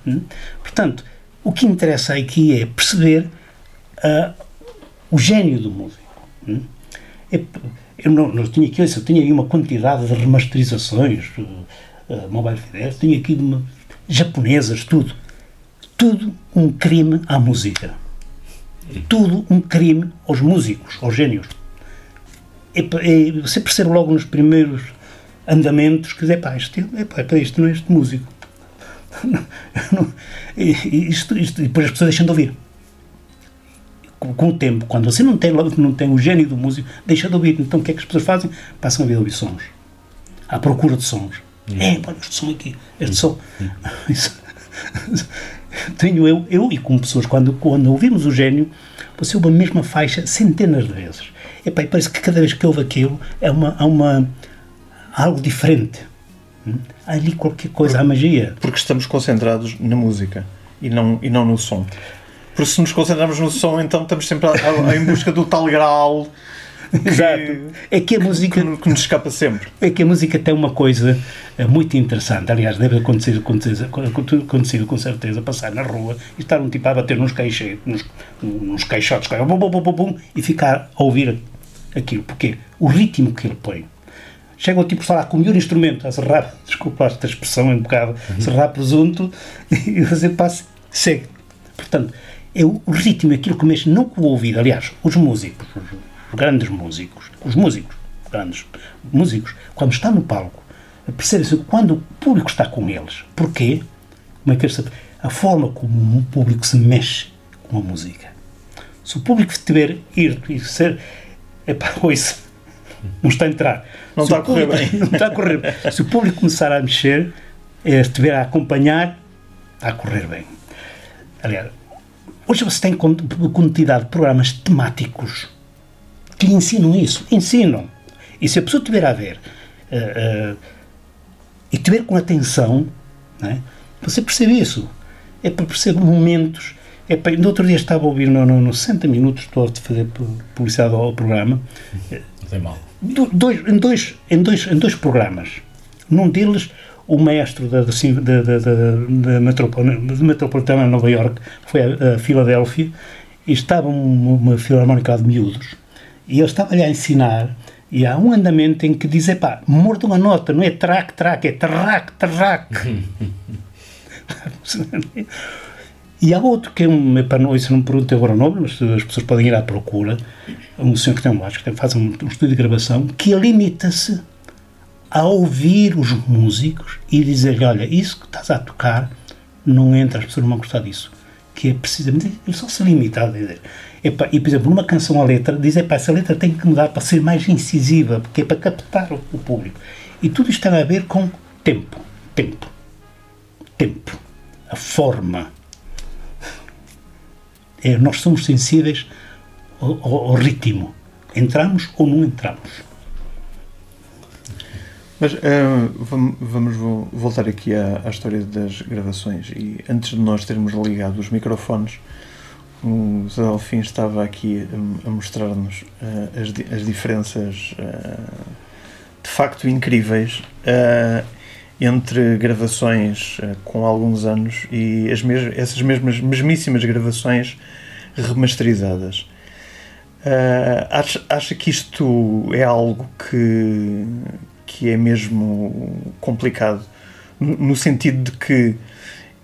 Speaker 1: Hum? Portanto, o que interessa aqui é perceber uh, o gênio do músico. Hum? É, eu não, não tinha aqui, eu tinha aí uma quantidade de remasterizações, uh, mobile fidelity, tinha aqui uma, japonesas, tudo. Tudo um crime à música. Tudo um crime aos músicos, aos génios. E, e você percebe logo nos primeiros andamentos que dizer, pá, isto, epá, isto não é este músico. isto, isto, e depois as pessoas deixam de ouvir com, o tempo, quando você não tem, não tem o gênio do músico, deixa de ouvir. Então o que é que as pessoas fazem? Passam a ver ouvir sons. À procura de sons. É, pá, este som aqui, este som. Tenho eu, eu e com pessoas, quando, quando ouvimos o gênio, você ouve a mesma faixa centenas de vezes. Epá, e parece que cada vez que ouve aquilo é uma, há uma, algo diferente. Hum? Há ali qualquer coisa, há magia.
Speaker 4: Porque estamos concentrados na música e não, e não no som. Porque se nos concentrarmos no som, então estamos sempre a, a, em busca do tal grau.
Speaker 1: Exato. É que a música.
Speaker 4: Que, que, nos escapa sempre.
Speaker 1: É que a música tem uma coisa eh, muito interessante. Aliás, deve acontecer, acontecer, acontecer com certeza, passar na rua e estar um tipo a bater nos, queixos, nos, nos queixotes bum, bum, bum, bum, e ficar a ouvir aquilo. Porque o ritmo que ele põe. Chega o tipo a falar com o melhor instrumento, a serrar, desculpa esta expressão é um bocado, uhum. serrar presunto e fazer passe, segue. Portanto, é o ritmo, aquilo que mexe não com o ouvido. Aliás, os músicos, os grandes músicos, os músicos, grandes músicos, quando estão no palco, percebe-se quando o público está com eles. Porquê? Como é que esta, a forma como o público se mexe com a música. Se o público estiver irto e ser. Epá, ouça, não está a entrar.
Speaker 4: Não está a correr bem.
Speaker 1: Não está a correr bem. Se o público começar a mexer, é, estiver a acompanhar, está a correr bem. Aliás, Hoje você tem quantidade de programas temáticos que lhe ensinam isso. Ensinam. E se a pessoa estiver a ver uh, uh, e estiver com atenção, é? você percebe isso. É para perceber momentos. É para, no outro dia estava a ouvir no, no, no 60 minutos, estou a fazer publicidade ao programa.
Speaker 2: Não tem mal.
Speaker 1: Dois, em, dois, em, dois, em dois programas. Num deles o mestre da, da, da, metropolitana de Nova York foi a, a Filadélfia e estava uma, uma filarmónica de miúdos e ele estava-lhe a ensinar e há um andamento em que diz, pá, morda uma nota, não é track, track, é track, track. e há outro que é um, epá, não, isso não pergunto agora o nome, mas as pessoas podem ir à procura, um senhor que tem um baixo, que faz um, um estúdio de gravação, que limita-se a ouvir os músicos e dizer-lhe: Olha, isso que estás a tocar não entra, as pessoas não vão gostar disso. que é precisamente, ele só se limita a dizer, e por exemplo, numa canção a letra, diz, epá, essa letra tem que mudar para ser mais incisiva, porque é para captar o, o público. E tudo isto tem a ver com tempo, tempo, tempo, a forma. É, nós somos sensíveis ao, ao, ao ritmo. Entramos ou não entramos.
Speaker 4: Mas uh, vamos, voltar aqui à, à, história das gravações. E antes de nós termos ligado os microfones, o Zé Alfim estava aqui a, a mostrar-nos uh, as, as, diferenças uh, de facto incríveis entre gravações com alguns anos e as mes essas mesmas mesmíssimas gravações remasterizadas. acha, acha que isto é algo que que é mesmo complicado, no sentido de que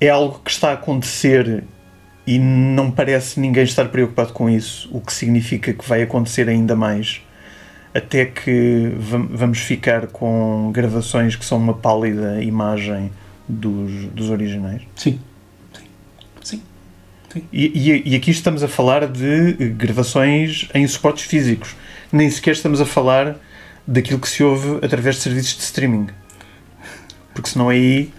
Speaker 4: é algo que está a acontecer e não parece ninguém estar preocupado com isso, o que significa que vai acontecer ainda mais, até que vamos ficar com gravações que são uma pálida imagem dos, dos originais.
Speaker 1: Sim. Sim.
Speaker 4: Sim. E, e, e aqui estamos a falar de gravações em suportes físicos. Nem sequer estamos a falar daquilo que se ouve através de serviços de streaming. Porque senão aí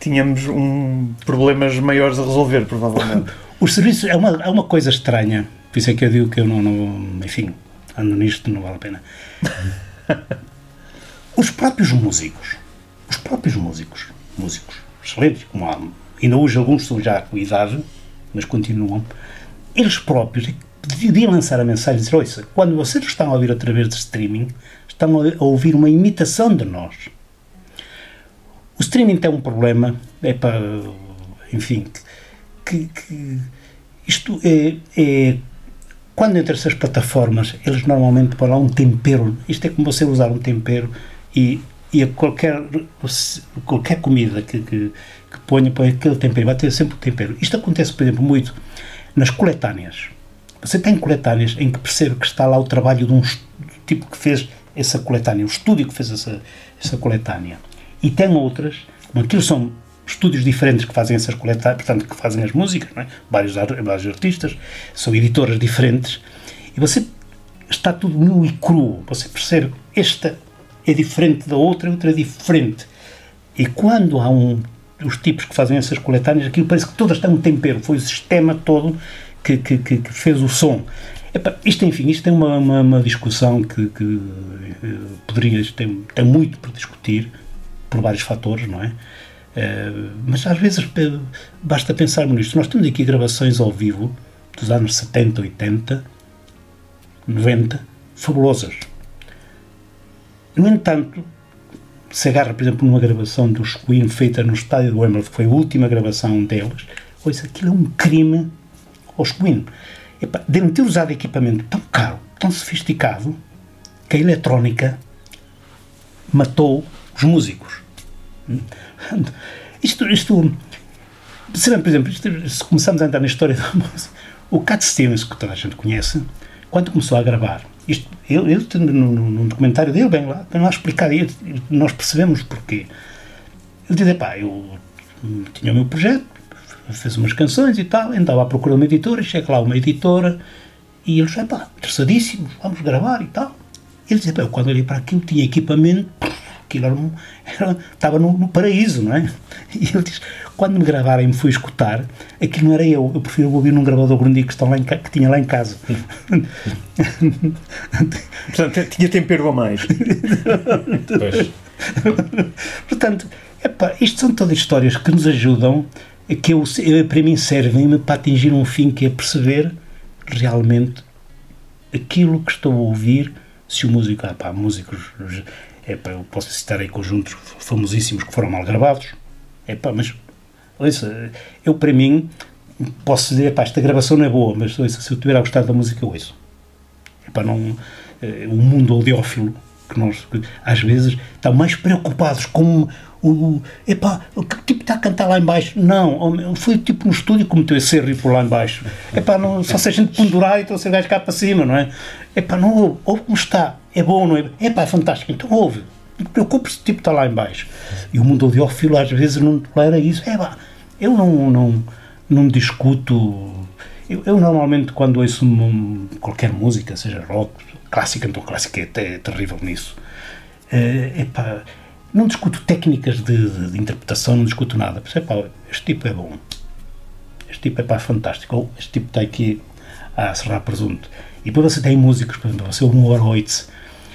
Speaker 4: tínhamos um, problemas maiores a resolver, provavelmente.
Speaker 1: Os serviços é uma, é uma coisa estranha. Por isso é que eu digo que eu não, não enfim, ando nisto, não vale a pena. os próprios músicos, os próprios músicos, músicos excelentes, como há, ainda hoje alguns são já com idade, mas continuam, eles próprios deviam lançar a mensagem e dizer, ouça, quando vocês estão a ouvir através de streaming, estão a ouvir uma imitação de nós. O streaming tem um problema, é para, enfim, que, que isto é, é, quando entre essas plataformas, eles normalmente põem lá um tempero, isto é como você usar um tempero e, e qualquer, qualquer comida que, que, que ponha, põe aquele tempero, vai ter sempre o tempero. Isto acontece, por exemplo, muito nas coletâneas. Você tem coletâneas em que percebe que está lá o trabalho de um tipo que fez essa coletânea, o estúdio que fez essa, essa coletânea. E tem outras, aquilo são estúdios diferentes que fazem essas coletâneas, portanto, que fazem as músicas, é? vários, vários artistas, são editoras diferentes, e você está tudo nu e cru, você percebe esta é diferente da outra, outra é diferente. E quando há um, os tipos que fazem essas coletâneas, aquilo parece que todas têm um tempero, foi o sistema todo que, que, que, que fez o som. Epa, isto, enfim, isto tem uma, uma, uma discussão que, que eh, poderia, tem, tem muito para discutir, por vários fatores, não é? Uh, mas às vezes basta pensarmos nisto. Nós temos aqui gravações ao vivo dos anos 70, 80, 90, fabulosas. No entanto, se agarra, por exemplo, numa gravação dos Queen feita no estádio do Wembley, que foi a última gravação deles, ouça, aquilo é um crime aos Queen devem ter usado equipamento tão caro, tão sofisticado, que a eletrónica matou os músicos. Isto, isto sabem, por exemplo, isto, se começamos a entrar na história da música, o Cat Stevens, que toda a gente conhece, quando começou a gravar, isto, ele, ele no, no, documentário dele, bem lá, bem lá explicar, e nós percebemos porquê. Ele diz, pá, eu tinha o meu projeto, fez umas canções e tal, andava à procura de uma editora, chega lá uma editora e eles, pá, interessadíssimos, vamos gravar e tal. Ele dizia, eu quando olhei para aquilo tinha equipamento, aquilo era, um, era estava no, no, paraíso, não é? E ele diz, quando me gravarem me fui escutar, aquilo não era eu, eu prefiro ouvir num gravador grandinho que, está lá em, que tinha lá em casa.
Speaker 4: Portanto, tinha tempero a mais.
Speaker 1: Portanto, epá, isto são todas histórias que nos ajudam que eu, para mim servem-me para atingir um fim que é perceber realmente aquilo que estou a ouvir. Se o músico, ah, pá, músicos, é pá, eu posso citar aí conjuntos famosíssimos que foram mal gravados, é pá, mas ouça, eu para mim posso dizer, pá, esta gravação não é boa, mas ouça, se eu estiver a gostar da música, ouço. É pá, não, é, o mundo audiófilo que nós às vezes estamos mais preocupados com o, epá, que tipo está a cantar lá embaixo? Não, foi tipo no estúdio que meteu esse riff lá embaixo. Epá, não, só se a gente pendurar e trouxe o gajo cá para cima, não é? Epá, não ouve, ouve como está, é bom, não é? Epá, é fantástico, então ouve. Não te preocupes, tipo está lá embaixo. E o mundo audiófilo às vezes não tolera isso. Epá, eu não, não, não discuto. Eu, eu normalmente, quando ouço um, qualquer música, seja rock, clássica, então clássica é até terrível nisso, é, epá, não discuto técnicas de, de, de, interpretação, não discuto nada. Epá, este tipo é bom, este tipo é pá, fantástico, ou este tipo está aqui a serrar presunto. E depois você tem músicos, por exemplo, você um Horowitz,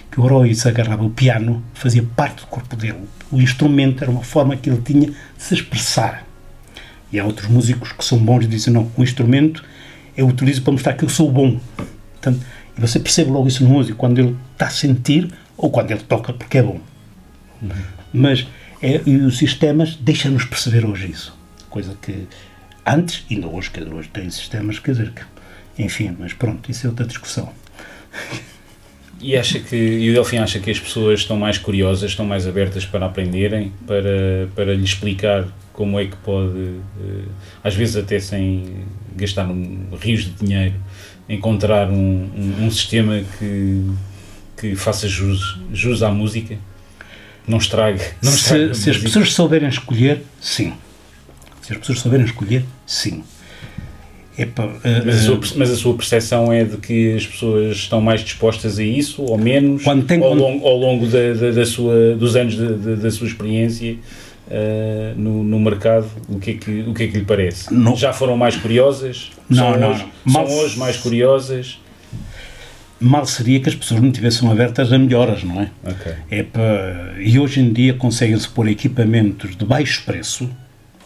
Speaker 1: que o Horowitz agarrava o piano, fazia parte do corpo dele. O instrumento era uma forma que ele tinha de se expressar. E há outros músicos que são bons e dizem, não, o instrumento eu utilizo para mostrar que eu sou bom. Portanto, e você percebe logo isso no músico, quando ele está a sentir ou quando ele toca porque é bom. Mas é, e os sistemas deixam-nos perceber hoje isso. Coisa que antes, ainda hoje, quer hoje tem sistemas, quer dizer, que enfim, mas pronto, isso é outra discussão.
Speaker 2: E acha que e o Delfim acha que as pessoas estão mais curiosas, estão mais abertas para aprenderem, para, para lhe explicar como é que pode, eh, às vezes até sem gastar um, rios de dinheiro, encontrar um, um, um, sistema que, que faça jus, jus à música, não estrague. Não
Speaker 1: estrague se, se as pessoas souberem escolher, sim. Se as pessoas souberem escolher, sim.
Speaker 2: Epa, uh, mas, a sua, mas, a sua, percepção é de que as pessoas estão mais dispostas a isso, ou menos, tem, ao, longo, ao longo da, da, da, sua, dos anos de, da sua experiência uh, no, no mercado, o que, é que, o que é que lhe parece? Não. Já foram mais curiosas? Não, são, não, hoje, não. são hoje mais curiosas?
Speaker 1: Mal seria que as pessoas não tivessem abertas a melhoras, não é?
Speaker 2: Okay.
Speaker 1: Epa, e hoje em dia conseguem-se pôr equipamentos de baixo preço,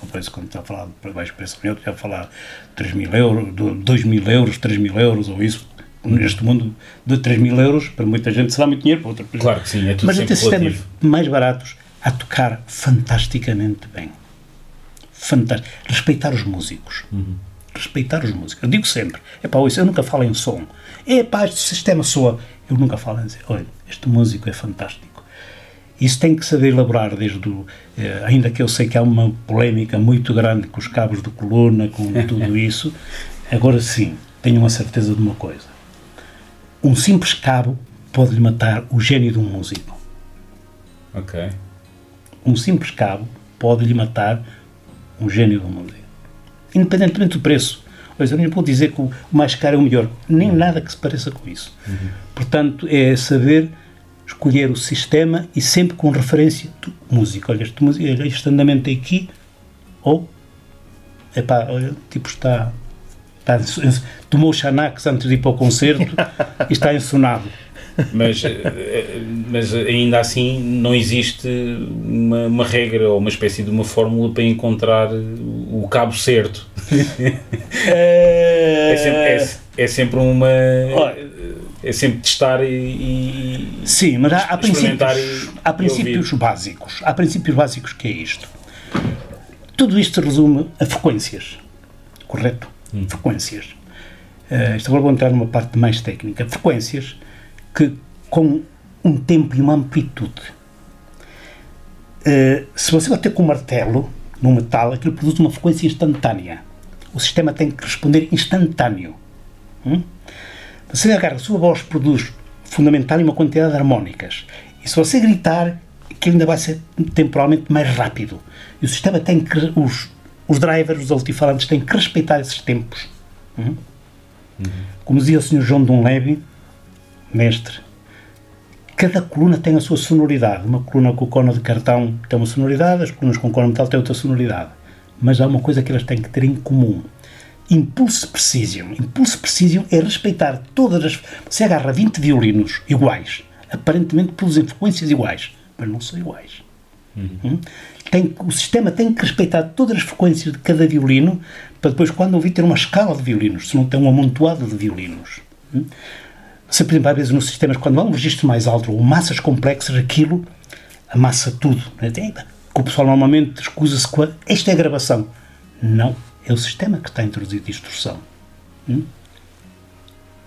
Speaker 1: o preço quando está a falar de baixo preço, eu estou a falar 3 mil euros, 2 mil euros, 3 mil euros, ou isso, neste mundo de 3 mil euros, para muita gente será muito dinheiro, para outra
Speaker 2: Claro que sim, é tudo
Speaker 1: Mas
Speaker 2: até
Speaker 1: sistemas mais baratos a tocar fantasticamente bem. Fantástico. Respeitar os músicos. Uhum. Respeitar os músicos. Eu digo sempre, é pá, eu nunca falo em som. É pá, este sistema soa. Eu nunca falo em dizer, olha, este músico é fantástico isso tem que saber elaborar desde o, eh, ainda que eu sei que há uma polémica muito grande com os cabos de coluna, com tudo isso, agora sim, tenho a certeza de uma coisa. Um simples cabo pode-lhe matar o gênio de um músico.
Speaker 2: Ok.
Speaker 1: Um simples cabo pode-lhe matar um gênio de um músico. Independentemente do preço. Pois eu nem vou dizer que o mais caro é o melhor. Nem uhum. nada que se pareça com isso. Uhum. Portanto, é saber escolher o sistema e sempre com referência do músico. Olha, este, músico, este andamento aqui, ou, epá, olha, tipo está, está tomou o Xanax antes de ir para o concerto e está ensonado.
Speaker 2: Mas, eh, mas ainda assim não existe uma, uma, regra ou uma espécie de uma fórmula para encontrar o cabo certo. É, é, sempre, é, é sempre uma. Olha, é sempre testar e, e
Speaker 1: Sim, mas há, há princípios, e, há princípios básicos. Há princípios básicos que é isto. Tudo isto se resume a frequências. Correto? Hum. Frequências. Uh, isto agora vou entrar numa parte mais técnica. Frequências que com um tempo e uma amplitude. Uh, se você bater com um martelo no metal, aquilo produz uma frequência instantânea. O sistema tem que responder instantâneo. Hum? Você agarra, a sua voz produz fundamental uma quantidade de harmónicas. E se você gritar, aquilo ainda vai ser temporalmente mais rápido. E o sistema tem que. Os, os drivers, os altifalantes, têm que respeitar esses tempos. Uhum. Uhum. Como dizia o Sr. João Dom Levy, mestre, cada coluna tem a sua sonoridade. Uma coluna com cona de cartão tem uma sonoridade, as colunas com cona de metal têm outra sonoridade. Mas há uma coisa que elas têm que ter em comum Impulse Precision. Impulse Precision é respeitar todas as. Você agarra 20 violinos iguais, aparentemente produzem frequências iguais, mas não são iguais. Uhum. Hum? Tem, o sistema tem que respeitar todas as frequências de cada violino para depois, quando ouvir, ter uma escala de violinos, se não tem um amontoado de violinos. Hum? Você, por exemplo, às vezes nos sistemas, quando há um registro mais alto ou massas complexas, aquilo amassa tudo. Né? Tem, o pessoal normalmente escusa-se com a, esta é a gravação. Não é o sistema que está a introduzir distorção. Hum?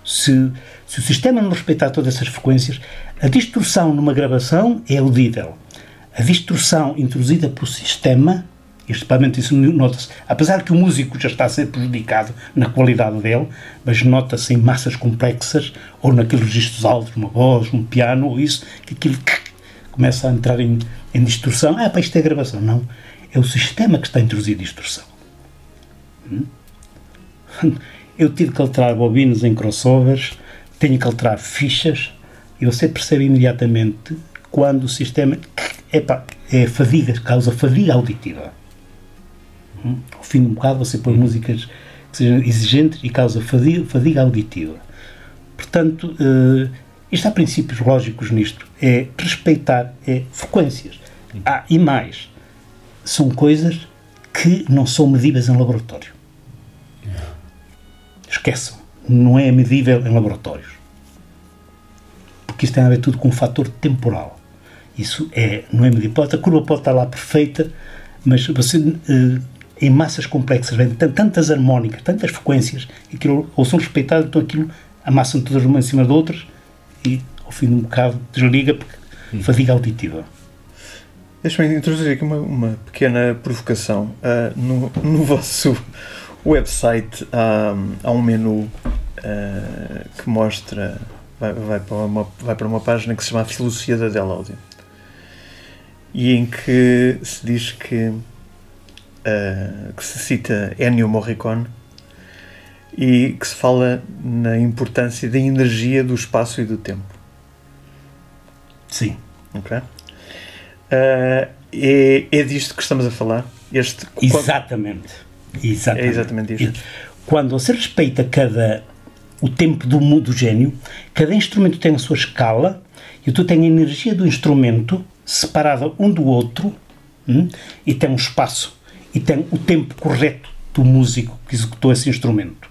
Speaker 1: Se, se, o sistema não respeitar todas essas frequências, a distorção numa gravação é audível. A distorção introduzida pelo sistema, este parlamento isso nota-se, apesar que o músico já está a ser prejudicado na qualidade dele, mas nota-se em massas complexas ou naqueles registros altos, uma voz, um piano ou isso, que aquilo começa a entrar em, em distorção. Ah, para isto é gravação. Não. É o sistema que está a introduzir distorção. Hum? Eu tive que alterar bobinas em crossovers, tenho que alterar fichas, e você percebe imediatamente quando o sistema epa, é fadiga, causa fadiga auditiva. Hum? Ao fim de um bocado você põe músicas que sejam exigentes e causa fadiga, fadiga auditiva. Portanto, uh, isto há princípios lógicos nisto. É respeitar é frequências. Ah, e mais, são coisas que não são medíveis em laboratório. Esqueçam. Não é medível em laboratórios. Porque isto tem a ver tudo com um fator temporal. Isso é, não é medível. A curva pode estar lá perfeita, mas você, uh, em massas complexas, vem tantas harmónicas, tantas frequências, aquilo, ou são respeitadas, então aquilo amassam todas uma em cima de outras e, ao fim de um bocado, desliga porque hum. fadiga auditiva.
Speaker 4: Deixa-me introduzir aqui uma, uma pequena provocação. Uh, no, no vosso website há, há um menu uh, que mostra, vai, vai, para uma, vai para uma página que se chama Filosofia da Dell Audio e em que se diz que, uh, que se cita Ennio Morricone e que se fala na importância da energia do espaço e do tempo.
Speaker 1: Sim.
Speaker 4: Ok? Uh, é, é disto que estamos a falar?
Speaker 1: Este, exatamente. exatamente.
Speaker 4: É exatamente isto.
Speaker 1: Quando você respeita cada o tempo do mundo do gênio, cada instrumento tem a sua escala e tu tens a energia do instrumento separada um do outro hum, e tem um espaço e tem o tempo correto do músico que executou esse instrumento.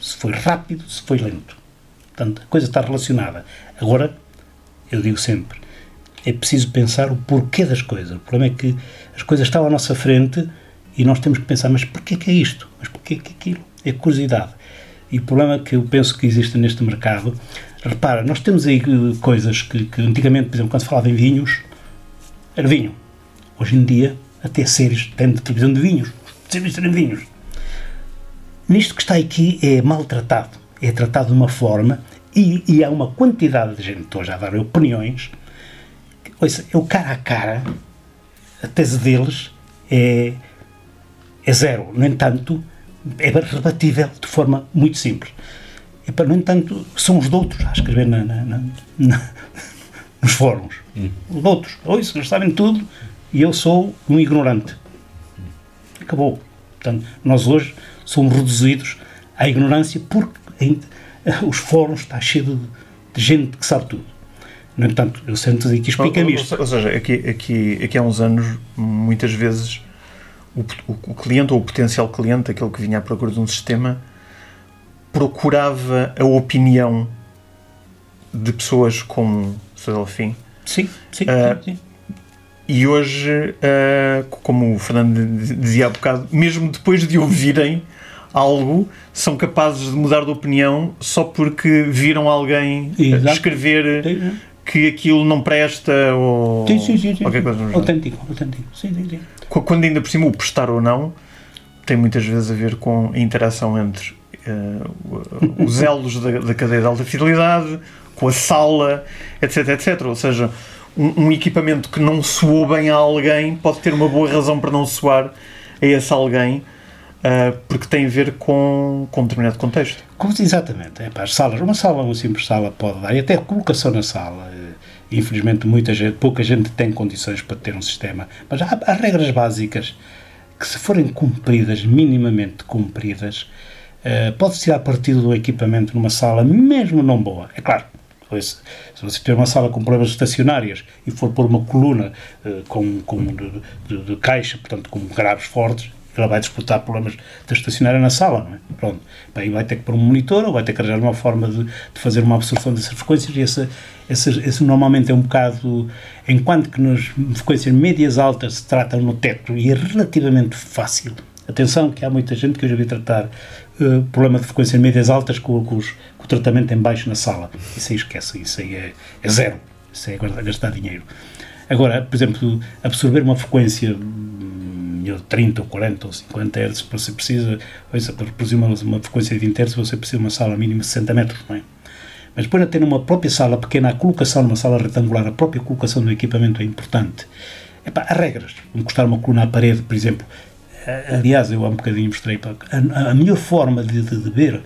Speaker 1: Se foi rápido, se foi lento. Portanto, a coisa está relacionada. Agora, eu digo sempre, é preciso pensar o porquê das coisas. O problema é que as coisas estão à nossa frente e nós temos que pensar, mas porquê que é isto? Mas porquê que é aquilo? É curiosidade. E o problema que eu penso que existe neste mercado, repara, nós temos aí eh, coisas que, que antigamente, por exemplo, quando se falava em vinhos, era vinho. Hoje em dia, até séries tem de televisão de vinhos, séries de vinhos. Nisto que está aqui é maltratado, é tratado de uma forma e, e há uma quantidade de gente, estou já a dar opiniões, Ouça, eu cara a cara, a tese deles é, é zero. No entanto, é rebatível de forma muito simples. E, para, no entanto, são os outros a escrever na, na, na, nos fóruns. Hum. Os outros. Ouça, eles sabem tudo e eu sou um ignorante. Acabou. Portanto, nós hoje somos reduzidos à ignorância porque os fóruns estão cheios de, de gente que sabe tudo. No entanto, eu sento aqui explica-me isto.
Speaker 4: Ou, seja, aqui, aqui, aqui há uns anos, muitas vezes, o, o, o, cliente ou o potencial cliente, aquele que vinha à procura de um sistema, procurava a opinião de pessoas como Delfim.
Speaker 1: Sim, sim, uh, sim.
Speaker 4: E hoje, uh, como o Fernando dizia há bocado, mesmo depois de ouvirem algo, são capazes de mudar de opinião só porque viram alguém Exato. escrever que aquilo não presta ou
Speaker 1: sim, sim, sim, qualquer coisa autêntico, autêntico. Sim, sim, sim.
Speaker 4: Quando ainda por cima o prestar ou não tem muitas vezes a ver com a interação entre uh, os elos da, da, cadeia de alta fidelidade, com a sala, etc, etc. Ou seja, um, um, equipamento que não soou bem a alguém pode ter uma boa razão para não soar a esse alguém Uh, porque tem a ver com, com um determinado contexto.
Speaker 1: Exatamente. É, para as salas, uma sala, uma simples sala pode dar, e até a colocação na sala. Eh, infelizmente, muita gente, pouca gente tem condições para ter um sistema, mas há, há regras básicas que, se forem cumpridas, minimamente cumpridas, uh, pode-se tirar partido do equipamento numa sala, mesmo não boa. É claro, se você tiver uma sala com problemas estacionárias e for pôr uma coluna uh, com, com de, de, de, caixa, portanto com graves fortes, ela vai disputar problemas de estacionar na sala, não é? Pronto. Bem, vai ter que pôr um monitor ou vai ter que arranjar uma forma de, de fazer uma absorção dessas frequências e essa, essa, esse normalmente é um bocado, enquanto que nas frequências médias altas se tratam no teto e é relativamente fácil. Atenção que há muita gente que eu já vi tratar uh, problema de frequências médias altas com, com, os, com, o tratamento em baixo na sala. Isso aí esquece, isso aí é, é zero. Isso aí é gastar dinheiro. Agora, por exemplo, absorver uma frequência 30 ou 40 ou 50 Hz, você precisa, seja, para reproduzir uma, uma frequência de 20 Hz, você precisa de uma sala mínima de 60 metros, não é? Mas depois de ter uma própria sala pequena, a colocação numa sala retangular, a própria colocação do equipamento é importante. Epá, há regras. Encostar uma coluna à parede, por exemplo, aliás, eu há um bocadinho mostrei a, a melhor forma de, de, de ver,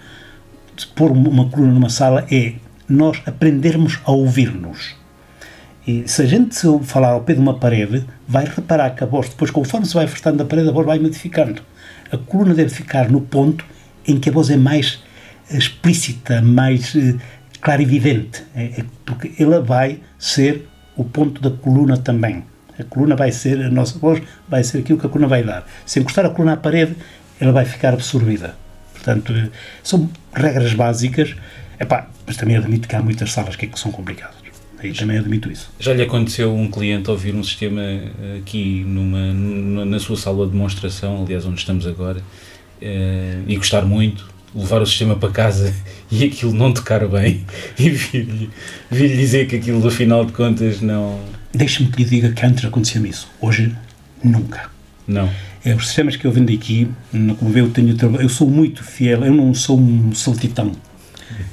Speaker 1: de pôr uma coluna numa sala é nós aprendermos a ouvir-nos. E se a gente se falar ao pé de uma parede, vai reparar que a voz, depois, conforme se vai afastando da parede, a voz vai modificando. A coluna deve ficar no ponto em que a voz é mais explícita, mais eh, clarividente, é, é, porque ela vai ser o ponto da coluna também. A coluna vai ser, a nossa voz vai ser aquilo que a coluna vai dar. Se encostar a coluna à parede, ela vai ficar absorvida. Portanto, eh, são regras básicas. Epá, mas também admito que há muitas salas que, é que são complicadas. Aí também admito isso.
Speaker 2: Já lhe aconteceu um cliente ouvir um sistema aqui numa, na sua sala de demonstração, aliás, onde estamos agora, eh, e gostar muito, levar o sistema para casa e aquilo não tocar bem e vir-lhe vir dizer que aquilo, afinal de contas, não.
Speaker 1: Deixe-me que lhe diga que antes acontecia-me isso. Hoje, nunca.
Speaker 2: Não.
Speaker 1: É, os sistemas que eu vendo aqui, como vê, eu, tenho, eu sou muito fiel, eu não sou um saltitão.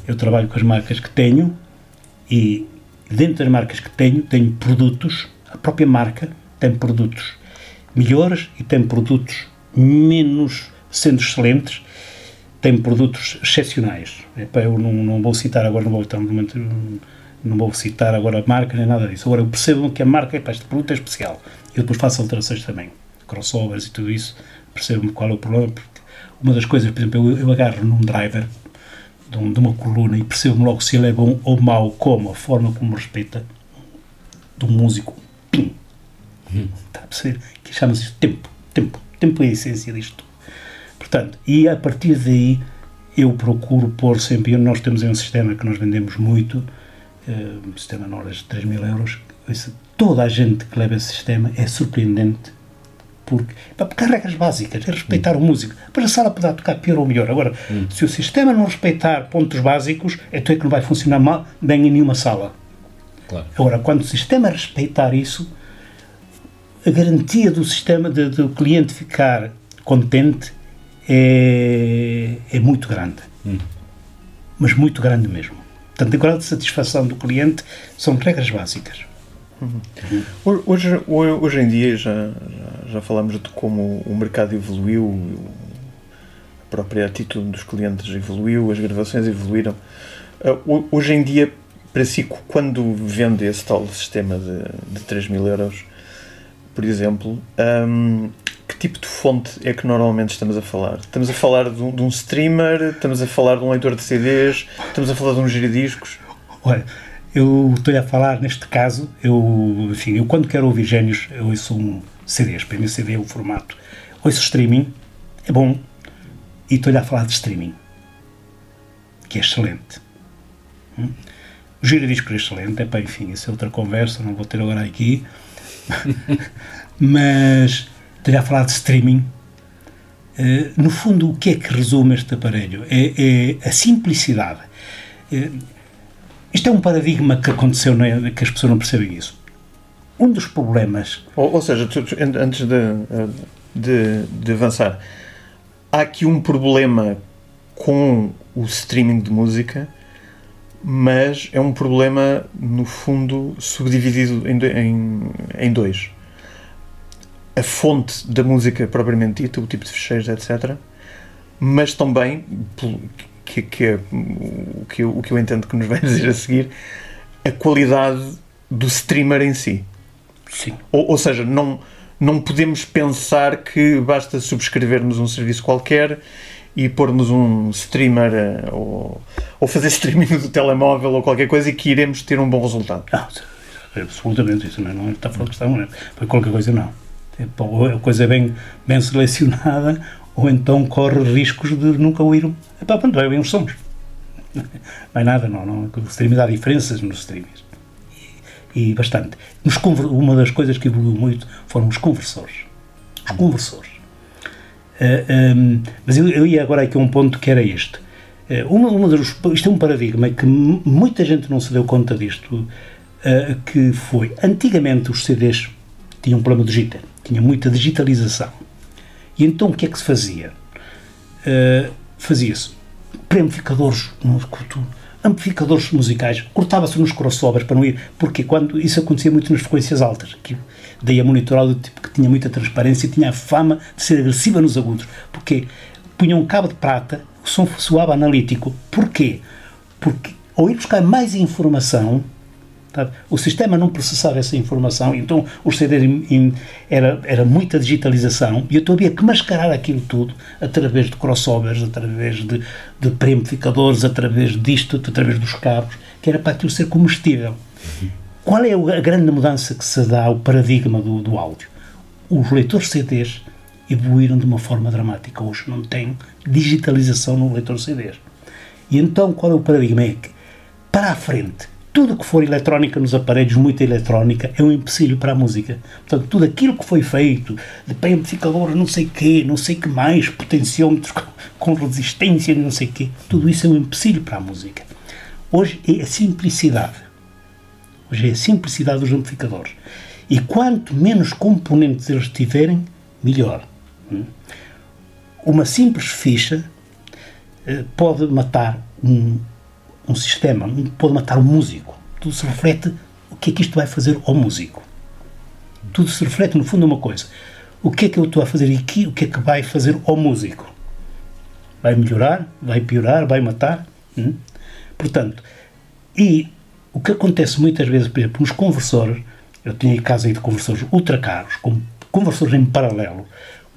Speaker 1: Eu trabalho com as marcas que tenho e dentro das marcas que tenho, tenho produtos, a própria marca tem produtos melhores e tem produtos menos sendo excelentes, tem produtos excepcionais. eu não, não vou citar agora, não vou, não vou citar agora a marca nem nada disso. Agora eu percebo que a marca, epá, este produto é especial. Eu depois faço alterações também, crossovers e tudo isso, percebo qual é o problema. Uma das coisas, por exemplo, eu, eu agarro num driver de, um, de uma coluna e percebo logo se ele é bom ou mau, como a forma como respeita de um músico. Pim! Está a perceber? Que chama-se tempo. Tempo. Tempo é a essência disto. Portanto, e a partir daí eu procuro pôr sempre. Nós temos um sistema que nós vendemos muito, uh, um sistema Nordas de 3 mil euros. Toda a gente que leva esse sistema é surpreendente porque, porque há regras básicas, é respeitar hum. o músico. Para a sala poderá tocar pior ou melhor. Agora, hum. se o sistema não respeitar pontos básicos, então é que não vai funcionar mal, bem em nenhuma sala. Claro. Agora, quando o sistema respeitar isso, a garantia do sistema, de, do cliente ficar contente é, é muito grande. Hum. Mas muito grande mesmo. Portanto, a grau de satisfação do cliente são regras básicas.
Speaker 4: Uhum. Hoje, hoje em dia já, já, já, falamos de como o mercado evoluiu, a própria atitude dos clientes evoluiu, as gravações evoluíram. Uh, hoje em dia, para si, quando vende esse tal sistema de, de 3 mil euros, por exemplo, um, que tipo de fonte é que normalmente estamos a falar? Estamos a falar de um, de um streamer? Estamos a falar de um leitor de CDs? Estamos a falar de um giradiscos?
Speaker 1: Olha eu estou a falar, neste caso, eu, enfim, eu quando quero ouvir génios, eu ouço um CDs, para mim CD é o formato. Ouço streaming, é bom, e estou a falar de streaming, que é excelente. Hum? O giradisco é excelente, é para, enfim, isso é outra conversa, não vou ter agora aqui. Mas estou a falar de streaming. Uh, no fundo, o que é que resume este aparelho? É, é a simplicidade. Uh, isto é um paradigma que aconteceu, é? que as pessoas não percebem isso. Um dos problemas.
Speaker 4: Ou, ou seja, tu, tu, antes de, de, de, avançar, há aqui um problema com o streaming de música, mas é um problema, no fundo, subdividido em, em, em dois. A fonte da música propriamente dita, o tipo de fecheiros, etc. Mas também, que, que é o que, eu, o que eu entendo que nos vai dizer a seguir, a qualidade do streamer em si.
Speaker 1: Sim.
Speaker 4: Ou, ou seja, não, não podemos pensar que basta subscrevermos um serviço qualquer e pormos um streamer eh, ou, ou fazer streaming do telemóvel ou qualquer coisa e que iremos ter um bom resultado.
Speaker 1: Não, absolutamente, isso não, é, não está fora de questão, não é? qualquer coisa não. É, a coisa bem, bem selecionada ou então corre riscos de nunca ouvir. Epá, pronto, vai ouvir uns sons. Mais nada, não. não o streaming há diferenças nos streamings. E, e bastante. Nos, uma das coisas que evoluiu muito foram os conversores. Os conversores. Uh, eh, um, ehm, mas eu, eu, ia agora aqui a um ponto que era este. Uh, uma, uma dos, isto é um paradigma que muita gente não se deu conta disto, uh, que foi, antigamente os CDs tinham um problema digital, tinha muita digitalização e então o que é que se fazia? Uh, Fazia-se preamplificadores amplificadores musicais, cortava-se nos crossovers para não ir, porque quando isso acontecia muito nas frequências altas, que daí a monitoral do tipo que tinha muita transparência e tinha a fama de ser agressiva nos agudos, porque punha um cabo de prata, o som soava analítico. Porquê? Porque ao ir buscar mais informação, tá? o sistema não processava essa informação, então os CDs era, era muita digitalização e eu havia que mascarar aquilo tudo através de crossovers, através de, de preamplificadores, através disto, através dos cabos, que era para aquilo ser comestível. Qual é a grande mudança que se dá ao paradigma do, do áudio? Os leitores CDs evoluíram de uma forma dramática. Hoje não tem digitalização no leitor CDs. E então qual é o paradigma? É que para a frente, tudo que for eletrónica nos aparelhos, muita eletrónica, é um empecilho para a música. Portanto, tudo aquilo que foi feito, de amplificadores, não sei quê, não sei que mais, potenciômetros com, resistência, não sei quê, tudo isso é um empecilho para a música. Hoje é a simplicidade. Hoje é a simplicidade dos amplificadores. E quanto menos componentes eles tiverem, melhor. Hum? Uma simples ficha eh, pode matar um, um sistema, pode matar um músico. Tudo se reflete o que é que isto vai fazer ao músico. Tudo se reflete, no fundo, uma coisa. O que é que eu estou a fazer aqui? O que é que vai fazer ao músico? Vai melhorar? Vai piorar? Vai matar? Hum? Portanto, e o que acontece muitas vezes, por exemplo, nos conversores, eu tinha casos aí de conversores ultra caros, com conversores em paralelo.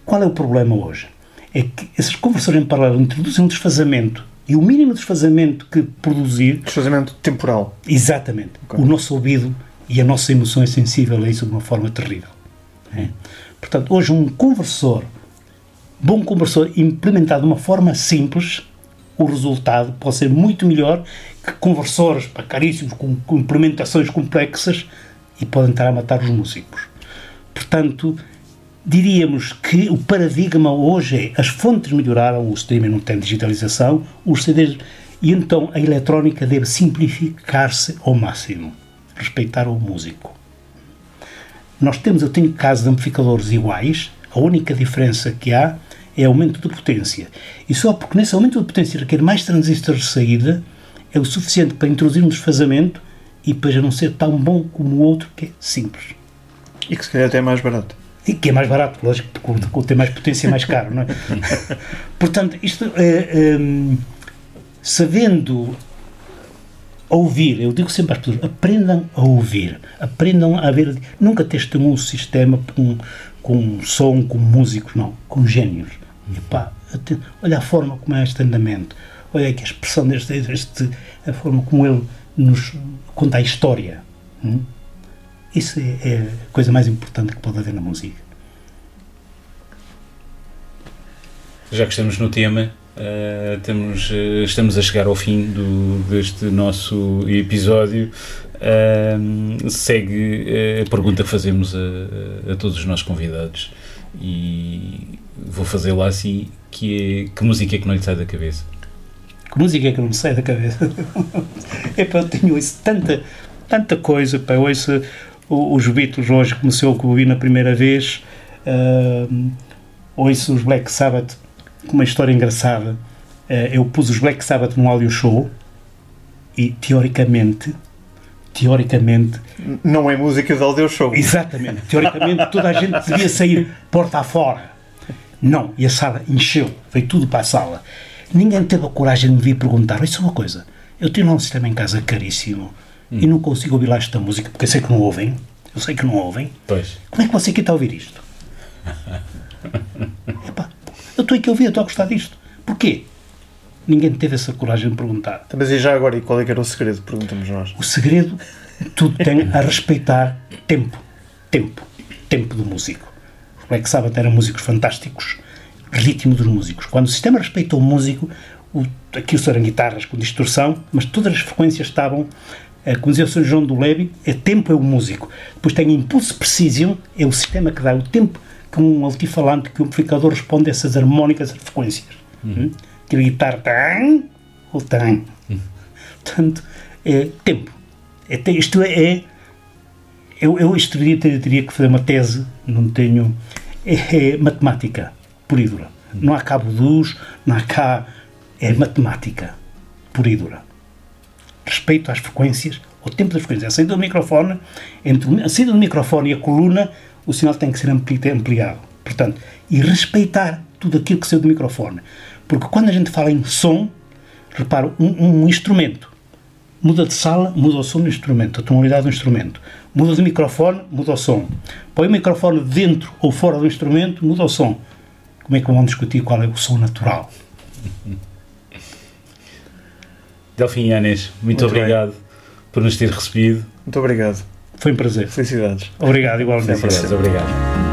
Speaker 1: Qual é o problema hoje? É que esses conversores em paralelo introduzem um desfazamento e o mínimo desfazamento que produzir.
Speaker 4: Desfazamento temporal.
Speaker 1: Exatamente. Okay. O nosso ouvido e a nossa emoção é sensível a isso de uma forma terrível. É? Portanto, hoje, um conversor, bom conversor, implementado de uma forma simples, o resultado pode ser muito melhor que conversores pá, caríssimos, com, com implementações complexas e podem estar a matar os músicos. Portanto, diríamos que o paradigma hoje é as fontes melhoraram, o streaming não tem digitalização, os CDs. E então a eletrónica deve simplificar-se ao máximo, respeitar o músico. Nós temos, eu tenho casos de amplificadores iguais, a única diferença que há é aumento de potência. E só porque nesse aumento de potência requer mais transistores de saída, é o suficiente para introduzir um desfazamento e para já não ser tão bom como o outro, que é simples.
Speaker 4: E que se calhar até é mais barato.
Speaker 1: E que é mais barato, lógico, porque tem mais potência é mais caro, não é? Portanto, isto é, é, sabendo ouvir, eu digo sempre às pessoas, aprendam a ouvir, aprendam a ver, nunca testem um sistema com, com som, com músicos, não, com gênios. E pá, olha a forma como é este andamento, olha aqui a expressão deste, deste a forma como ele nos conta a história. Hum? Isso é, é a coisa mais importante que pode haver na música.
Speaker 2: Já que estamos no tema, uh, temos, uh, estamos a chegar ao fim do, deste nosso episódio. Uh, segue a pergunta que fazemos a, a, todos os nossos convidados e vou fazê-la assim, que é que música é que não lhe sai da cabeça?
Speaker 1: Que música é que não me sai da cabeça? é para eu tenho isso tanta, tanta coisa, para eu ouço os Beatles hoje começou que ouvi na primeira vez, uh, ouço os Black Sabbath com uma história engraçada. Uh, eu pus os Black Sabbath num audio show e teoricamente teoricamente
Speaker 4: não é música de audio show.
Speaker 1: Exatamente, teoricamente toda a gente devia sair porta afora não, e a sala encheu. Veio tudo para a sala. Ninguém teve a coragem de me vir perguntar isso é uma coisa, eu tenho um sistema em casa caríssimo hum. e não consigo ouvir lá esta música porque eu sei que não ouvem. Eu sei que não ouvem.
Speaker 2: Pois.
Speaker 1: Como é que você aqui está a ouvir isto? Epá, eu estou aqui a ouvir, eu estou a gostar disto. Porquê? Ninguém teve essa coragem de perguntar.
Speaker 4: Mas e já agora, e qual é que era o segredo? Perguntamos nós.
Speaker 1: O segredo, tudo tem a respeitar tempo. Tempo. Tempo do músico. Os Black Sabbath eram músicos fantásticos. Ritmo dos músicos. Quando o sistema respeitou o músico, o, aquilo eram guitarras com distorção, mas todas as frequências estavam como dizia o Sr. João do Levi, é tempo é o músico. Depois tem impulso precision, é o sistema que dá o tempo que um altifalante, que um amplificador responde a essas harmónicas, as frequências. Uhum. Hum? Que a guitarra tem ou tem. Uhum. Portanto, é tempo. É, isto é, é eu, eu isto teria, teria que fazer uma tese, não tenho. É, é matemática, pura e dura. Uhum. Não há cabo luz, não há cá. É matemática, pura e dura. Respeito às frequências, ao tempo das frequências. A saída do microfone, entre a saída do microfone e a coluna, o sinal tem que ser ampliado. Portanto, e respeitar tudo aquilo que saiu do microfone. Porque quando a gente fala em som, reparo, um, um instrumento muda de sala, muda o som do instrumento, a tonalidade do instrumento. Muda de microfone, muda o som. Põe o microfone dentro ou fora do instrumento, muda o som. Como é que vamos discutir qual é o som natural?
Speaker 2: Delfim Yanes, muito, muito obrigado bem. por nos ter recebido.
Speaker 4: Muito obrigado.
Speaker 1: Foi um prazer.
Speaker 4: Felicidades.
Speaker 1: Obrigado, igualmente.
Speaker 2: Felicidades, obrigado.